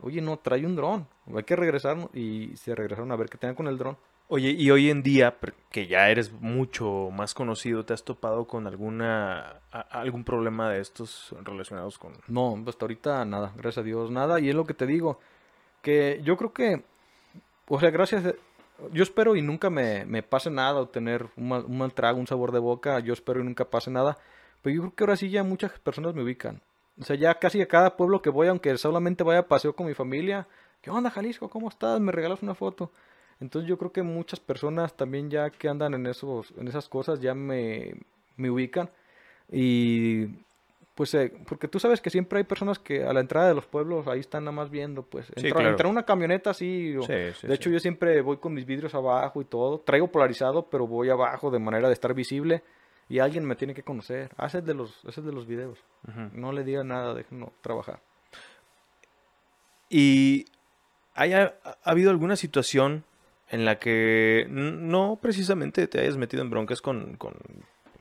Oye, no, trae un dron. Hay que regresar. Y se regresaron a ver qué tenían con el dron. Oye, y hoy en día, que ya eres mucho más conocido, ¿te has topado con alguna algún problema de estos relacionados con...? No, hasta ahorita nada, gracias a Dios, nada. Y es lo que te digo, que yo creo que, o sea, gracias, yo espero y nunca me, me pase nada o tener un mal, un mal trago, un sabor de boca, yo espero y nunca pase nada. Pero yo creo que ahora sí ya muchas personas me ubican. O sea, ya casi a cada pueblo que voy, aunque solamente vaya a paseo con mi familia, ¿qué onda Jalisco? ¿Cómo estás? ¿Me regalas una foto? Entonces yo creo que muchas personas también ya que andan en, esos, en esas cosas ya me, me ubican. Y pues eh, porque tú sabes que siempre hay personas que a la entrada de los pueblos ahí están nada más viendo, pues entra, una camioneta así, de hecho yo siempre voy con mis vidrios abajo y todo, traigo polarizado, pero voy abajo de manera de estar visible y alguien me tiene que conocer. Ah, ese es de los, ese de los videos. No le diga nada, déjenlo trabajar. ¿Y haya ha habido alguna situación en la que no precisamente te hayas metido en broncas con, con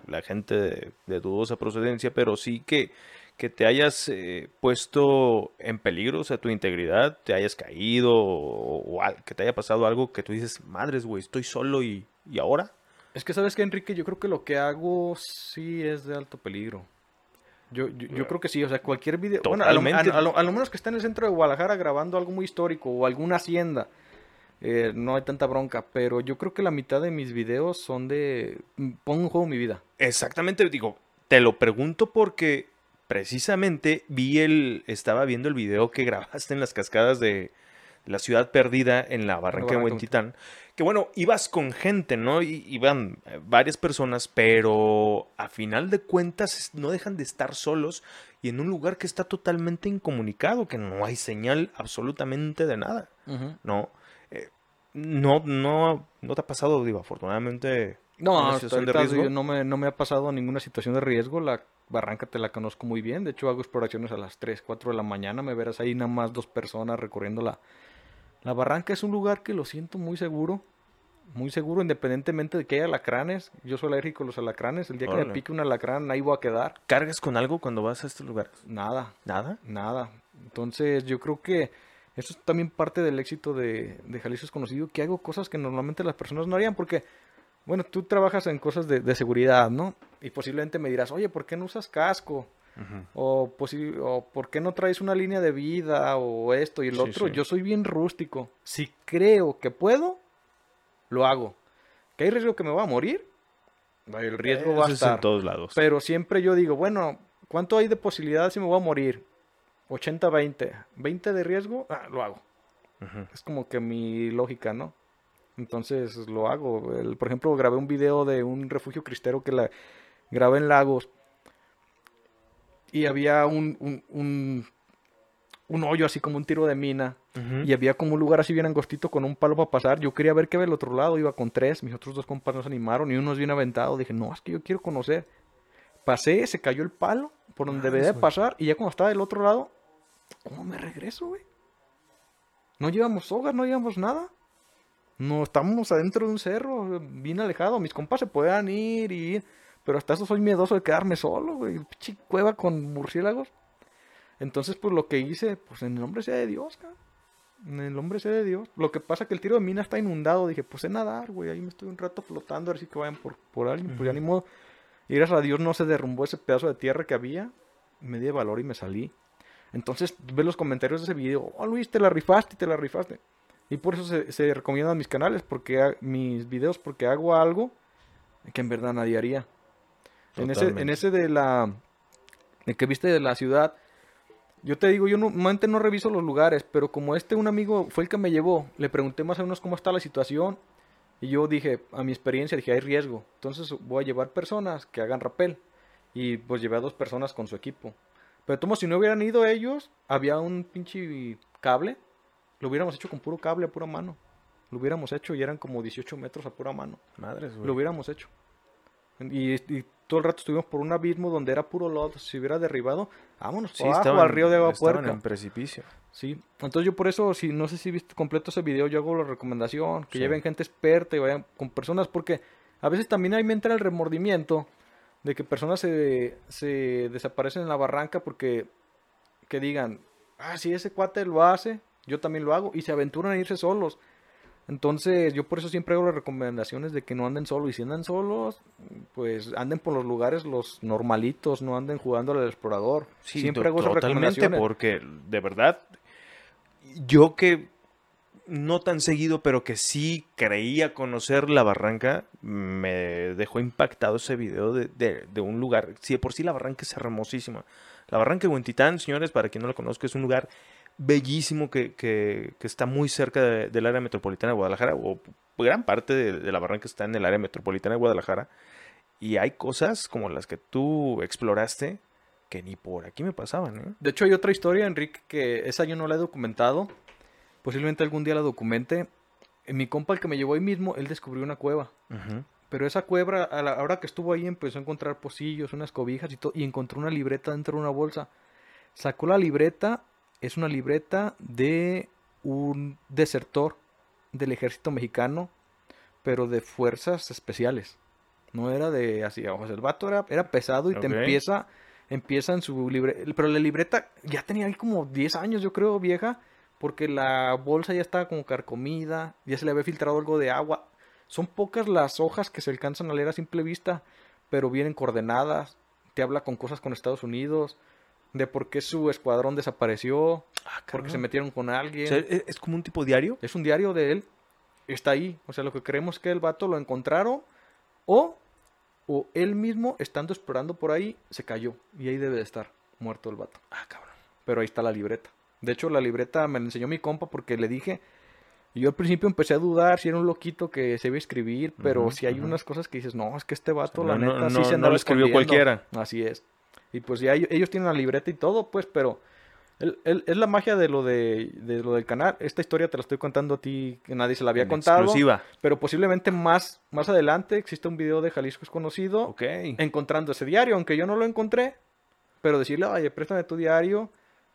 la gente de, dudosa procedencia, pero sí que, que te hayas eh, puesto en peligro, o sea, tu integridad, te hayas caído o, que te haya pasado algo que tú dices, madres, güey, estoy solo y, y ahora? Es que sabes que Enrique, yo creo que lo que hago sí es de alto peligro. Yo, yo, creo que sí, o sea, cualquier video. Bueno, a lo, menos que esté en el centro de Guadalajara grabando algo muy histórico o alguna hacienda, eh, no hay tanta bronca. Pero yo creo que la mitad de mis videos son de. Mm, Pongo en juego mi vida. Exactamente, digo, te lo pregunto porque precisamente vi el. Estaba viendo el video que grabaste en las cascadas de la ciudad perdida en la barranca de Huentitán que bueno, ibas con gente, ¿no? Y, iban eh, varias personas, pero a final de cuentas no dejan de estar solos y en un lugar que está totalmente incomunicado, que no hay señal absolutamente de nada, ¿no? Eh, no, no, no te ha pasado, digo, afortunadamente. No, de no, me, no me ha pasado ninguna situación de riesgo. La barranca te la conozco muy bien. De hecho, hago exploraciones a las 3, 4 de la mañana. Me verás ahí nada más dos personas recorriendo la, la barranca es un lugar que lo siento muy seguro. Muy seguro, independientemente de que haya alacranes. Yo soy alérgico a los alacranes. El día que me pique un alacrán, ahí voy a quedar. ¿Cargas con algo cuando vas a estos lugares? Nada. ¿Nada? Nada. Entonces, yo creo que eso es también parte del éxito de, de Jalisco es conocido, que hago cosas que normalmente las personas no harían, porque, bueno, tú trabajas en cosas de, de seguridad, ¿no? Y posiblemente me dirás, oye, ¿por qué no usas casco? O, o por qué no traes una línea de vida o esto y el otro. Yo soy bien rústico. Si creo que puedo, lo hago. ¿Que hay riesgo que me va a morir? El riesgo va a estar. en todos lados. Pero siempre yo digo, bueno, ¿cuánto hay de posibilidad si me voy a morir? 80-20. 20 de riesgo, ah, lo hago. Es como que mi lógica, ¿no? Entonces lo hago. por ejemplo, grabé un video de un refugio cristero que la grabé en Lagos y había un, un, un, hoyo así como un tiro de mina y había como un lugar así bien angostito con un palo para pasar. Yo quería ver qué había el otro lado, iba con tres, mis otros dos compas nos animaron y uno es bien aventado. Dije, no, es que yo quiero conocer. Pasé, se cayó el palo por donde debía de pasar y ya cuando estaba del otro lado, ¿cómo me regreso, güey? No llevamos sogas, no llevamos nada. No, estamos adentro de un cerro, bien alejado. Mis compas se puedan ir y ir. Pero hasta eso soy miedoso de quedarme solo, güey. Pinche cueva con murciélagos. Entonces, pues lo que hice, pues en el nombre sea de Dios, cabrón. En el nombre sea de Dios. Lo que pasa que el tiro de mina está inundado. Dije, pues sé nadar, güey. Ahí me estoy un rato flotando, a ver si que vayan por, por alguien. Pues ya ni modo. Y gracias a Dios no se derrumbó ese pedazo de tierra que había. Me di de valor y me salí. Entonces, ve los comentarios de ese video. Oh, Luis, te la rifaste, te la rifaste. Y por eso se, se recomiendan mis canales, porque mis videos, porque hago algo que en verdad nadie haría. En ese, en ese de la. De que viste de la ciudad. Yo te digo, yo normalmente no reviso los lugares, pero como este un amigo fue el que me llevó, le pregunté más o menos cómo está la situación. Y yo dije, a mi experiencia, dije, hay riesgo. Entonces voy a llevar personas que hagan rappel. Y pues llevé a dos personas con su equipo. Pero como si no hubieran ido ellos, había un pinche cable. Lo hubiéramos hecho con puro cable a pura mano. Lo hubiéramos hecho y eran como 18 metros a pura mano. Madres, güey. Lo hubiéramos hecho. Y, todo el rato estuvimos por un abismo donde era puro lodo. Si hubiera derribado, vámonos sí, abajo, al río de agua puerca. en precipicio. Sí. Entonces yo por eso, si no sé si viste completo ese video, yo hago la recomendación, que lleven gente experta y vayan con personas, porque a veces también ahí me entra el remordimiento de que personas se, se desaparecen en la barranca porque que digan, ah, si ese cuate lo hace, yo también lo hago, y se aventuran a irse solos. Entonces, yo por eso siempre hago las recomendaciones de que no anden solos. Y si andan solos, pues anden por los lugares los normalitos, no anden jugando al explorador. siempre hago esas recomendaciones. porque de verdad, yo que no tan seguido, pero que sí creía conocer la barranca, me dejó impactado ese video de, de, un lugar. Si de por sí la barranca es hermosísima. La barranca de Huentitán, señores, para quien no la conozca, es un lugar bellísimo que, que, que está muy cerca del área metropolitana de Guadalajara, o gran parte de, la barranca está en el área metropolitana de Guadalajara. Y hay cosas como las que tú exploraste que ni por aquí me pasaban. ¿eh? De hecho, hay otra historia, Enrique, que esa yo no la he documentado Posiblemente algún día la documente. Mi compa, el que me llevó ahí mismo, él descubrió una cueva. Pero esa cueva, a la hora que estuvo ahí, empezó a encontrar pocillos, unas cobijas y todo, y encontró una libreta dentro de una bolsa. Sacó la libreta, es una libreta de un desertor del ejército mexicano, pero de fuerzas especiales. No era de así, o sea, el vato era, era pesado y te empieza, empieza en su libreta, pero la libreta ya tenía ahí como 10 años, yo creo, vieja, porque la bolsa ya estaba como carcomida, ya se le había filtrado algo de agua. Son pocas las hojas que se alcanzan a leer a simple vista, pero vienen coordenadas. Te habla con cosas con Estados Unidos, de por qué su escuadrón desapareció, ah, porque se metieron con alguien. ¿e-, ¿Es como un tipo diario? Es un diario de él. Está ahí. O sea, lo que creemos que el vato lo encontraron o, o él mismo, estando explorando por ahí, se cayó. Y ahí debe de estar muerto el vato. Ah, cabrón. Pero ahí está la libreta. De hecho, la libreta me la enseñó mi compa porque le dije. Y yo al principio empecé a dudar si era un loquito que se iba a escribir, pero si hay unas cosas que dices, no, es que este vato, la neta, sí se anda lo escribió cualquiera. Así es. Y pues ya ellos tienen la libreta y todo, pues, pero es la magia de lo de, lo del canal. Esta historia te la estoy contando a ti, que nadie se la había contado. Exclusiva. Pero posiblemente más, más adelante existe un video de Jalisco es conocido. Encontrando ese diario, aunque yo no lo encontré. Pero decirle, oye, préstame tu diario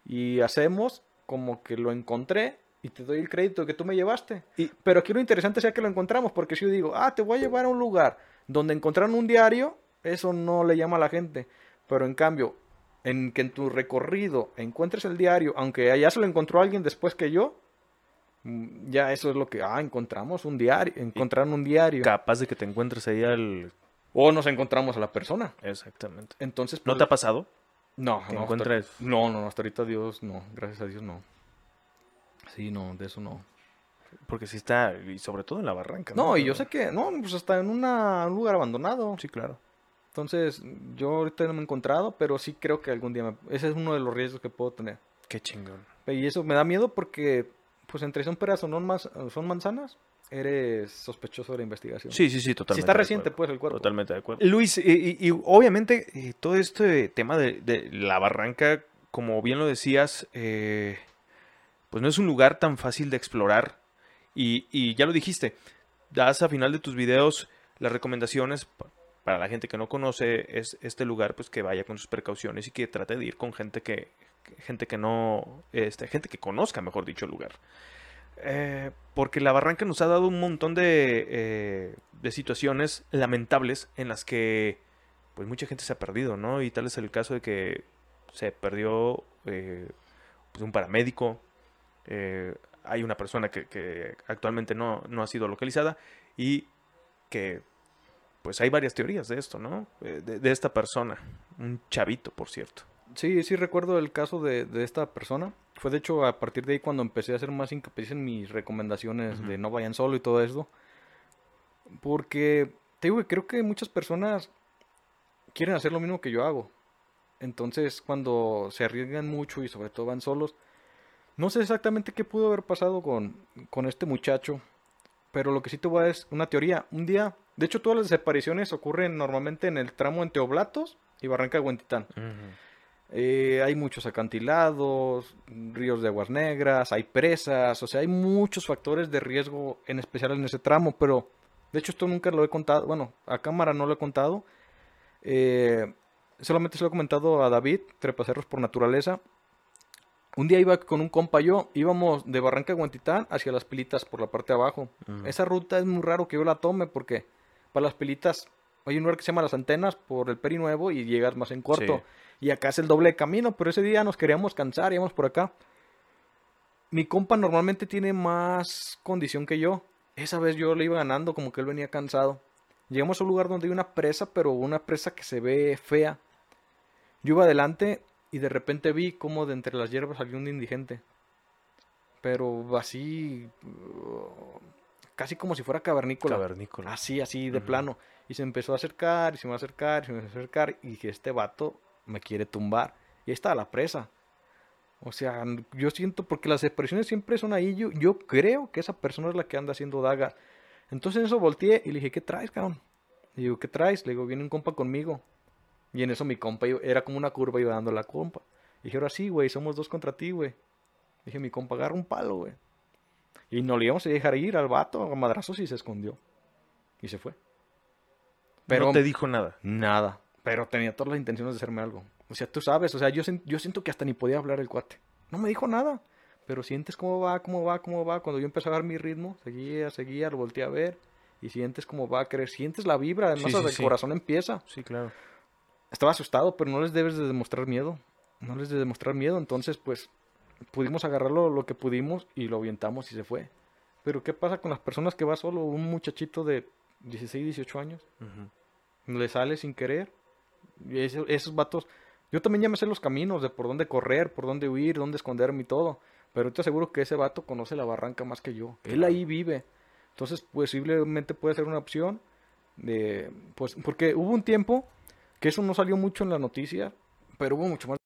y hacemos como que lo encontré y te doy el crédito que tú me llevaste. Y, pero aquí lo interesante sea que lo encontramos, porque si yo digo, ah, te voy a llevar a un lugar donde encontraron un diario, eso no le llama a la gente. Pero en cambio, en que en tu recorrido encuentres el diario, aunque allá se lo encontró alguien después que yo, mm, ya eso es lo que, ah, encontramos un diario, encontraron un diario. Capaz de que te encuentres ahí al... O nos encontramos a la persona. Exactamente. Entonces, ¿No pues, te ha pasado? No, no, encuentres? no, no, hasta ahorita Dios no, gracias a Dios no. Sí, no, de eso no. Porque sí está, y sobre todo en la barranca. No, y yo sé que, no, pues hasta en una, un lugar abandonado. Sí, claro. Entonces, yo ahorita no me he encontrado, pero sí creo que algún día me... Ese es uno de los riesgos que puedo tener. Qué chingón. Y eso me da miedo porque, pues entre son peras o no más, son manzanas, eres sospechoso de la investigación. Sí, sí, sí, totalmente. Si está reciente, pues el cuerpo. Totalmente de acuerdo. Luis, y, obviamente todo este tema de, la barranca, como bien lo decías, eh, pues no es un lugar tan fácil de explorar. Y, ya lo dijiste, das a final de tus videos las recomendaciones para la gente que no conoce es este lugar, pues que vaya con sus precauciones y que trate de ir con gente que gente que no, este, gente que conozca, mejor dicho, el lugar. Eh, porque la barranca nos ha dado un montón de, eh, de situaciones lamentables en las que pues mucha gente se ha perdido, ¿no? Y tal es el caso de que se perdió eh, pues, un paramédico, hay una persona que, actualmente no, no, ha sido localizada y que pues hay varias teorías de esto, ¿no? De, esta persona, un chavito, por cierto. Sí, sí recuerdo el caso de, de esta persona. Fue de hecho a partir de ahí cuando empecé a hacer más hincapié en mis recomendaciones de no vayan solo y todo eso. Porque te digo que creo que muchas personas quieren hacer lo mismo que yo hago. Entonces cuando se arriesgan mucho y sobre todo van solos, no sé exactamente qué pudo haber pasado con, con este muchacho. Pero lo que sí te voy a es una teoría. Un día, de hecho todas las desapariciones ocurren normalmente en el tramo entre Oblatos y Barranca de Huentitán. Eh, hay muchos acantilados, ríos de aguas negras, hay presas, o sea, hay muchos factores de riesgo, en especial en ese tramo, pero de hecho esto nunca lo he contado, bueno, a cámara no lo he contado, eh, solamente se lo he comentado a David, trepacerros por naturaleza. Un día iba con un compa yo, íbamos de Barranca de Guantitán hacia las pilitas por la parte de abajo. Esa ruta es muy raro que yo la tome porque para las pilitas hay un lugar que se llama Las Antenas por el Perinuevo y llegas más en corto. Y acá es el doble camino, pero ese día nos queríamos cansar, íbamos por acá. Mi compa normalmente tiene más condición que yo. Esa vez yo le iba ganando, como que él venía cansado. Llegamos a un lugar donde hay una presa, pero una presa que se ve fea. Yo iba adelante y de repente vi como de entre las hierbas salió un indigente. Pero así. casi como si fuera cavernícola. Cavernícola. Así, así, de plano. Y se empezó a acercar, y se me a acercar, y se me acercar. Y dije, este vato me quiere tumbar. Y ahí está la presa. O sea, yo siento, porque las expresiones siempre son ahí, yo, yo creo que esa persona es la que anda haciendo dagas. Entonces en eso volteé y le dije, ¿qué traes, cabrón? Y digo, ¿qué traes? Le digo, viene un compa conmigo. Y en eso mi compa era como una curva, iba dando la compa. Y dije, ahora sí, güey, somos dos contra ti, güey. Dije, mi compa, agarra un palo, güey. Y no le íbamos a dejar ir al vato a madrazos y se escondió. Y se fue. Pero no te dijo nada. Nada. Pero tenía todas las intenciones de hacerme algo. O sea, tú sabes, o sea, yo, yo siento que hasta ni podía hablar el cuate. No me dijo nada. Pero sientes cómo va, cómo va, cómo va. Cuando yo empecé a dar mi ritmo, seguía, seguía, lo volteé a ver. Y sientes cómo va a creer. Sientes la vibra, además el corazón empieza. Sí, claro. Estaba asustado, pero no les debes de demostrar miedo. No les de demostrar miedo. Entonces, pues, pudimos agarrarlo lo que pudimos y lo avientamos y se fue. Pero, ¿qué pasa con las personas que va solo? Un muchachito de 16, 18 años. Le sale sin querer y esos, vatos, yo también ya me sé los caminos de por dónde correr, por dónde huir, dónde esconderme y todo. Pero te aseguro que ese vato conoce la barranca más que yo. Él ahí vive. Entonces, posiblemente puede ser una opción de, pues, porque hubo un tiempo que eso no salió mucho en la noticia, pero hubo mucho más.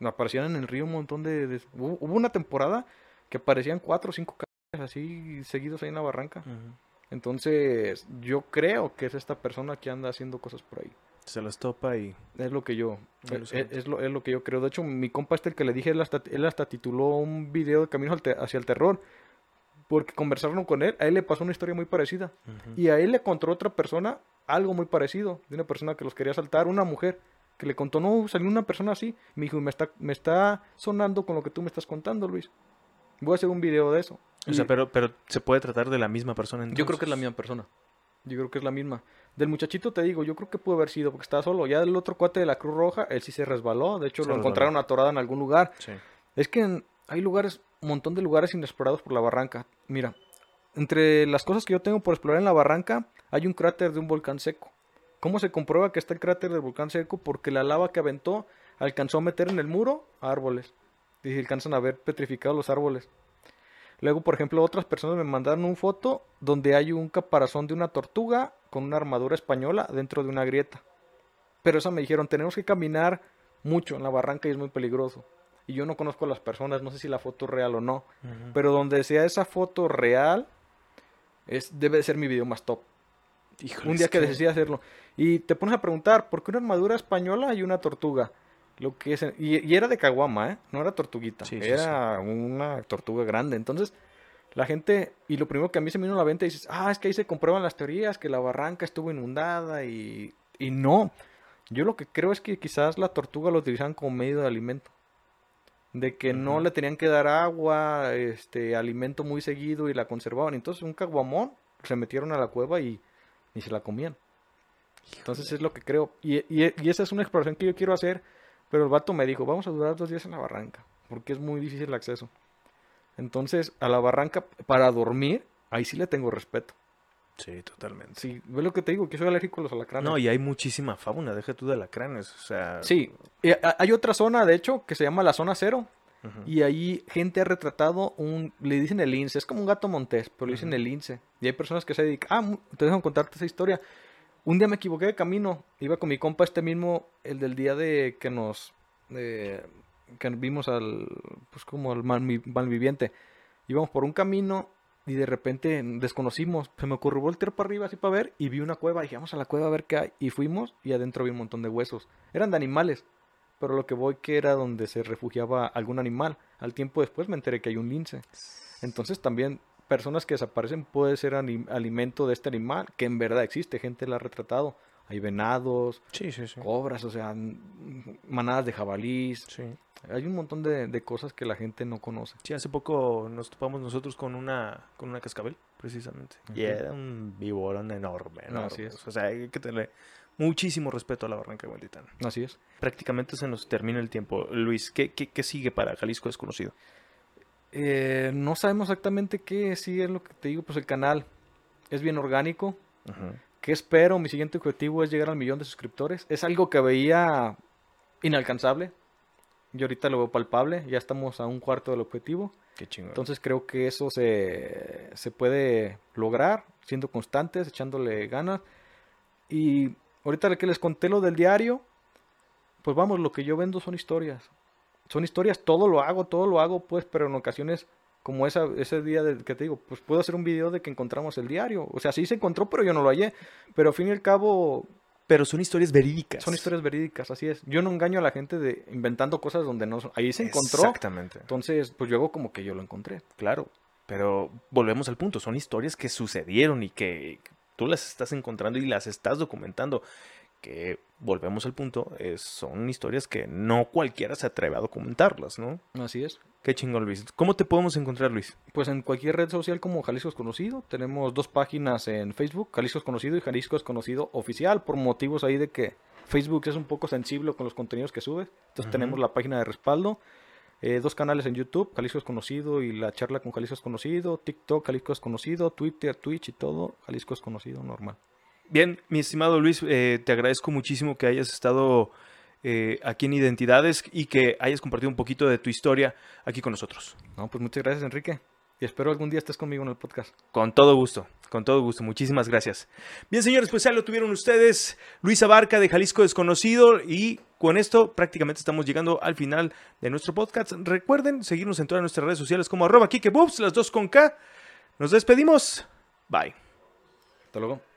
Aparecían en el río un montón de, hubo, una temporada que aparecían cuatro o cinco caras así seguidos ahí en la barranca. Entonces, yo creo que es esta persona que anda haciendo cosas por ahí. Se las topa y... Es lo que yo, es, lo, es lo que yo creo. De hecho, mi compa este, el que le dije, él hasta, él hasta tituló un video de Camino hacia el Terror. Porque conversaron con él, a él le pasó una historia muy parecida. Y a él le contó otra persona algo muy parecido. De una persona que los quería saltar, una mujer que le contó, no, salió una persona así. Me dijo, me está, me está sonando con lo que tú me estás contando, Luis. Voy a hacer un video de eso. O sea, pero, pero se puede tratar de la misma persona Yo creo que es la misma persona. Yo creo que es la misma. Del muchachito te digo, yo creo que pudo haber sido porque estaba solo. Ya del otro cuate de la Cruz Roja, él sí se resbaló. De hecho, lo encontraron atorado en algún lugar. Es que hay lugares, un montón de lugares inexplorados por la barranca. Mira, entre las cosas que yo tengo por explorar en la barranca, hay un cráter de un volcán seco. ¿Cómo se comprueba que está el cráter del volcán seco? Porque la lava que aventó alcanzó a meter en el muro árboles. Y alcanzan a ver petrificados los árboles. Luego, por ejemplo, otras personas me mandaron una foto donde hay un caparazón de una tortuga con una armadura española dentro de una grieta. Pero eso me dijeron, tenemos que caminar mucho en la barranca y es muy peligroso. Y yo no conozco a las personas, no sé si la foto es real o no. Pero donde sea esa foto real, es, debe de ser mi video más top. Un día que, decidí hacerlo. Y te pones a preguntar, ¿por qué una armadura española y una tortuga? Lo que es, y, era de caguama, ¿eh? No era tortuguita. era una tortuga grande. Entonces, la gente, y lo primero que a mí se me vino a la venta, dices, ah, es que ahí se comprueban las teorías, que la barranca estuvo inundada y, y no. Yo lo que creo es que quizás la tortuga lo utilizaban como medio de alimento. de que no le tenían que dar agua, este, alimento muy seguido y la conservaban. Entonces un caguamón se metieron a la cueva y, y se la comían. Entonces es lo que creo. Y, y, esa es una exploración que yo quiero hacer, pero el vato me dijo, vamos a durar dos días en la barranca, porque es muy difícil el acceso. Entonces, a la barranca, para dormir, ahí sí le tengo respeto. Sí, totalmente. Sí, ve lo que te digo, que soy alérgico a los alacranes. No, y hay muchísima fauna, deja tú de alacranes, o sea... Sí, hay otra zona, de hecho, que se llama la zona cero, y ahí gente ha retratado un, le dicen el lince, es como un gato montés, pero le dicen el lince. Y hay personas que se dedican, ah, te dejo contarte esa historia. Un día me equivoqué de camino, iba con mi compa este mismo, el del día de que nos, que vimos al, pues como al malviviente. Íbamos por un camino y de repente desconocimos, se me ocurrió voltear para arriba así para ver y vi una cueva, y dije, vamos a la cueva a ver qué hay. Y fuimos y adentro vi un montón de huesos. Eran de animales, pero lo que voy que era donde se refugiaba algún animal. Al tiempo después me enteré que hay un lince. Entonces también personas que desaparecen puede ser alimento de este animal, que en verdad existe, gente la ha retratado. Hay venados, cobras, o sea, manadas de jabalís. Hay un montón de, cosas que la gente no conoce. Sí, hace poco nos topamos nosotros con una, con una cascabel, precisamente. Y era un viborón enorme, ¿no? Así es. O sea, hay que tener muchísimo respeto a la Barranca de Así es. Prácticamente se nos termina el tiempo. Luis, ¿qué, qué, sigue para Jalisco Desconocido? Eh, no sabemos exactamente qué sigue, es lo que te digo, pues el canal es bien orgánico. ¿Qué espero? Mi siguiente objetivo es llegar al millón de suscriptores. Es algo que veía inalcanzable. Y ahorita lo veo palpable. Ya estamos a un cuarto del objetivo. Qué chingón. Entonces creo que eso se, se puede lograr siendo constantes, echándole ganas. Y ahorita que les conté lo del diario, pues vamos, lo que yo vendo son historias. Son historias, todo lo hago, todo lo hago, pues, pero en ocasiones como esa, ese día que te digo, pues puedo hacer un video de que encontramos el diario. O sea, sí se encontró, pero yo no lo hallé. Pero al fin y al cabo... Pero son historias verídicas. Son historias verídicas, así es. Yo no engaño a la gente de inventando cosas donde no... Ahí se encontró. Exactamente. Entonces, pues yo hago como que yo lo encontré. Claro. Pero volvemos al punto, son historias que sucedieron y que tú las estás encontrando y las estás documentando que volvemos al punto, son historias que no cualquiera se atreve a documentarlas, ¿no? Así es. Qué chingón, Luis. ¿Cómo te podemos encontrar, Luis? Pues en cualquier red social como Jalisco es Conocido. Tenemos dos páginas en Facebook, Jalisco es Conocido y Jalisco es Conocido Oficial, por motivos ahí de que Facebook es un poco sensible con los contenidos que sube. Entonces tenemos la página de respaldo. Eh, dos canales en YouTube, Jalisco es Conocido y la charla con Jalisco es Conocido, TikTok, Jalisco es Conocido, Twitter, Twitch y todo, Jalisco es Conocido, normal. Bien, mi estimado Luis, eh, te agradezco muchísimo que hayas estado eh, aquí en Identidades y que hayas compartido un poquito de tu historia aquí con nosotros. No, pues muchas gracias, Enrique. Y espero algún día estés conmigo en el podcast. Con todo gusto, con todo gusto. Muchísimas gracias. Bien, señores, pues ya lo tuvieron ustedes. Luis Abarca de Jalisco Desconocido. Y con esto prácticamente estamos llegando al final de nuestro podcast. Recuerden seguirnos en todas nuestras redes sociales como arroba las dos con K. Nos despedimos. Bye. Hasta luego.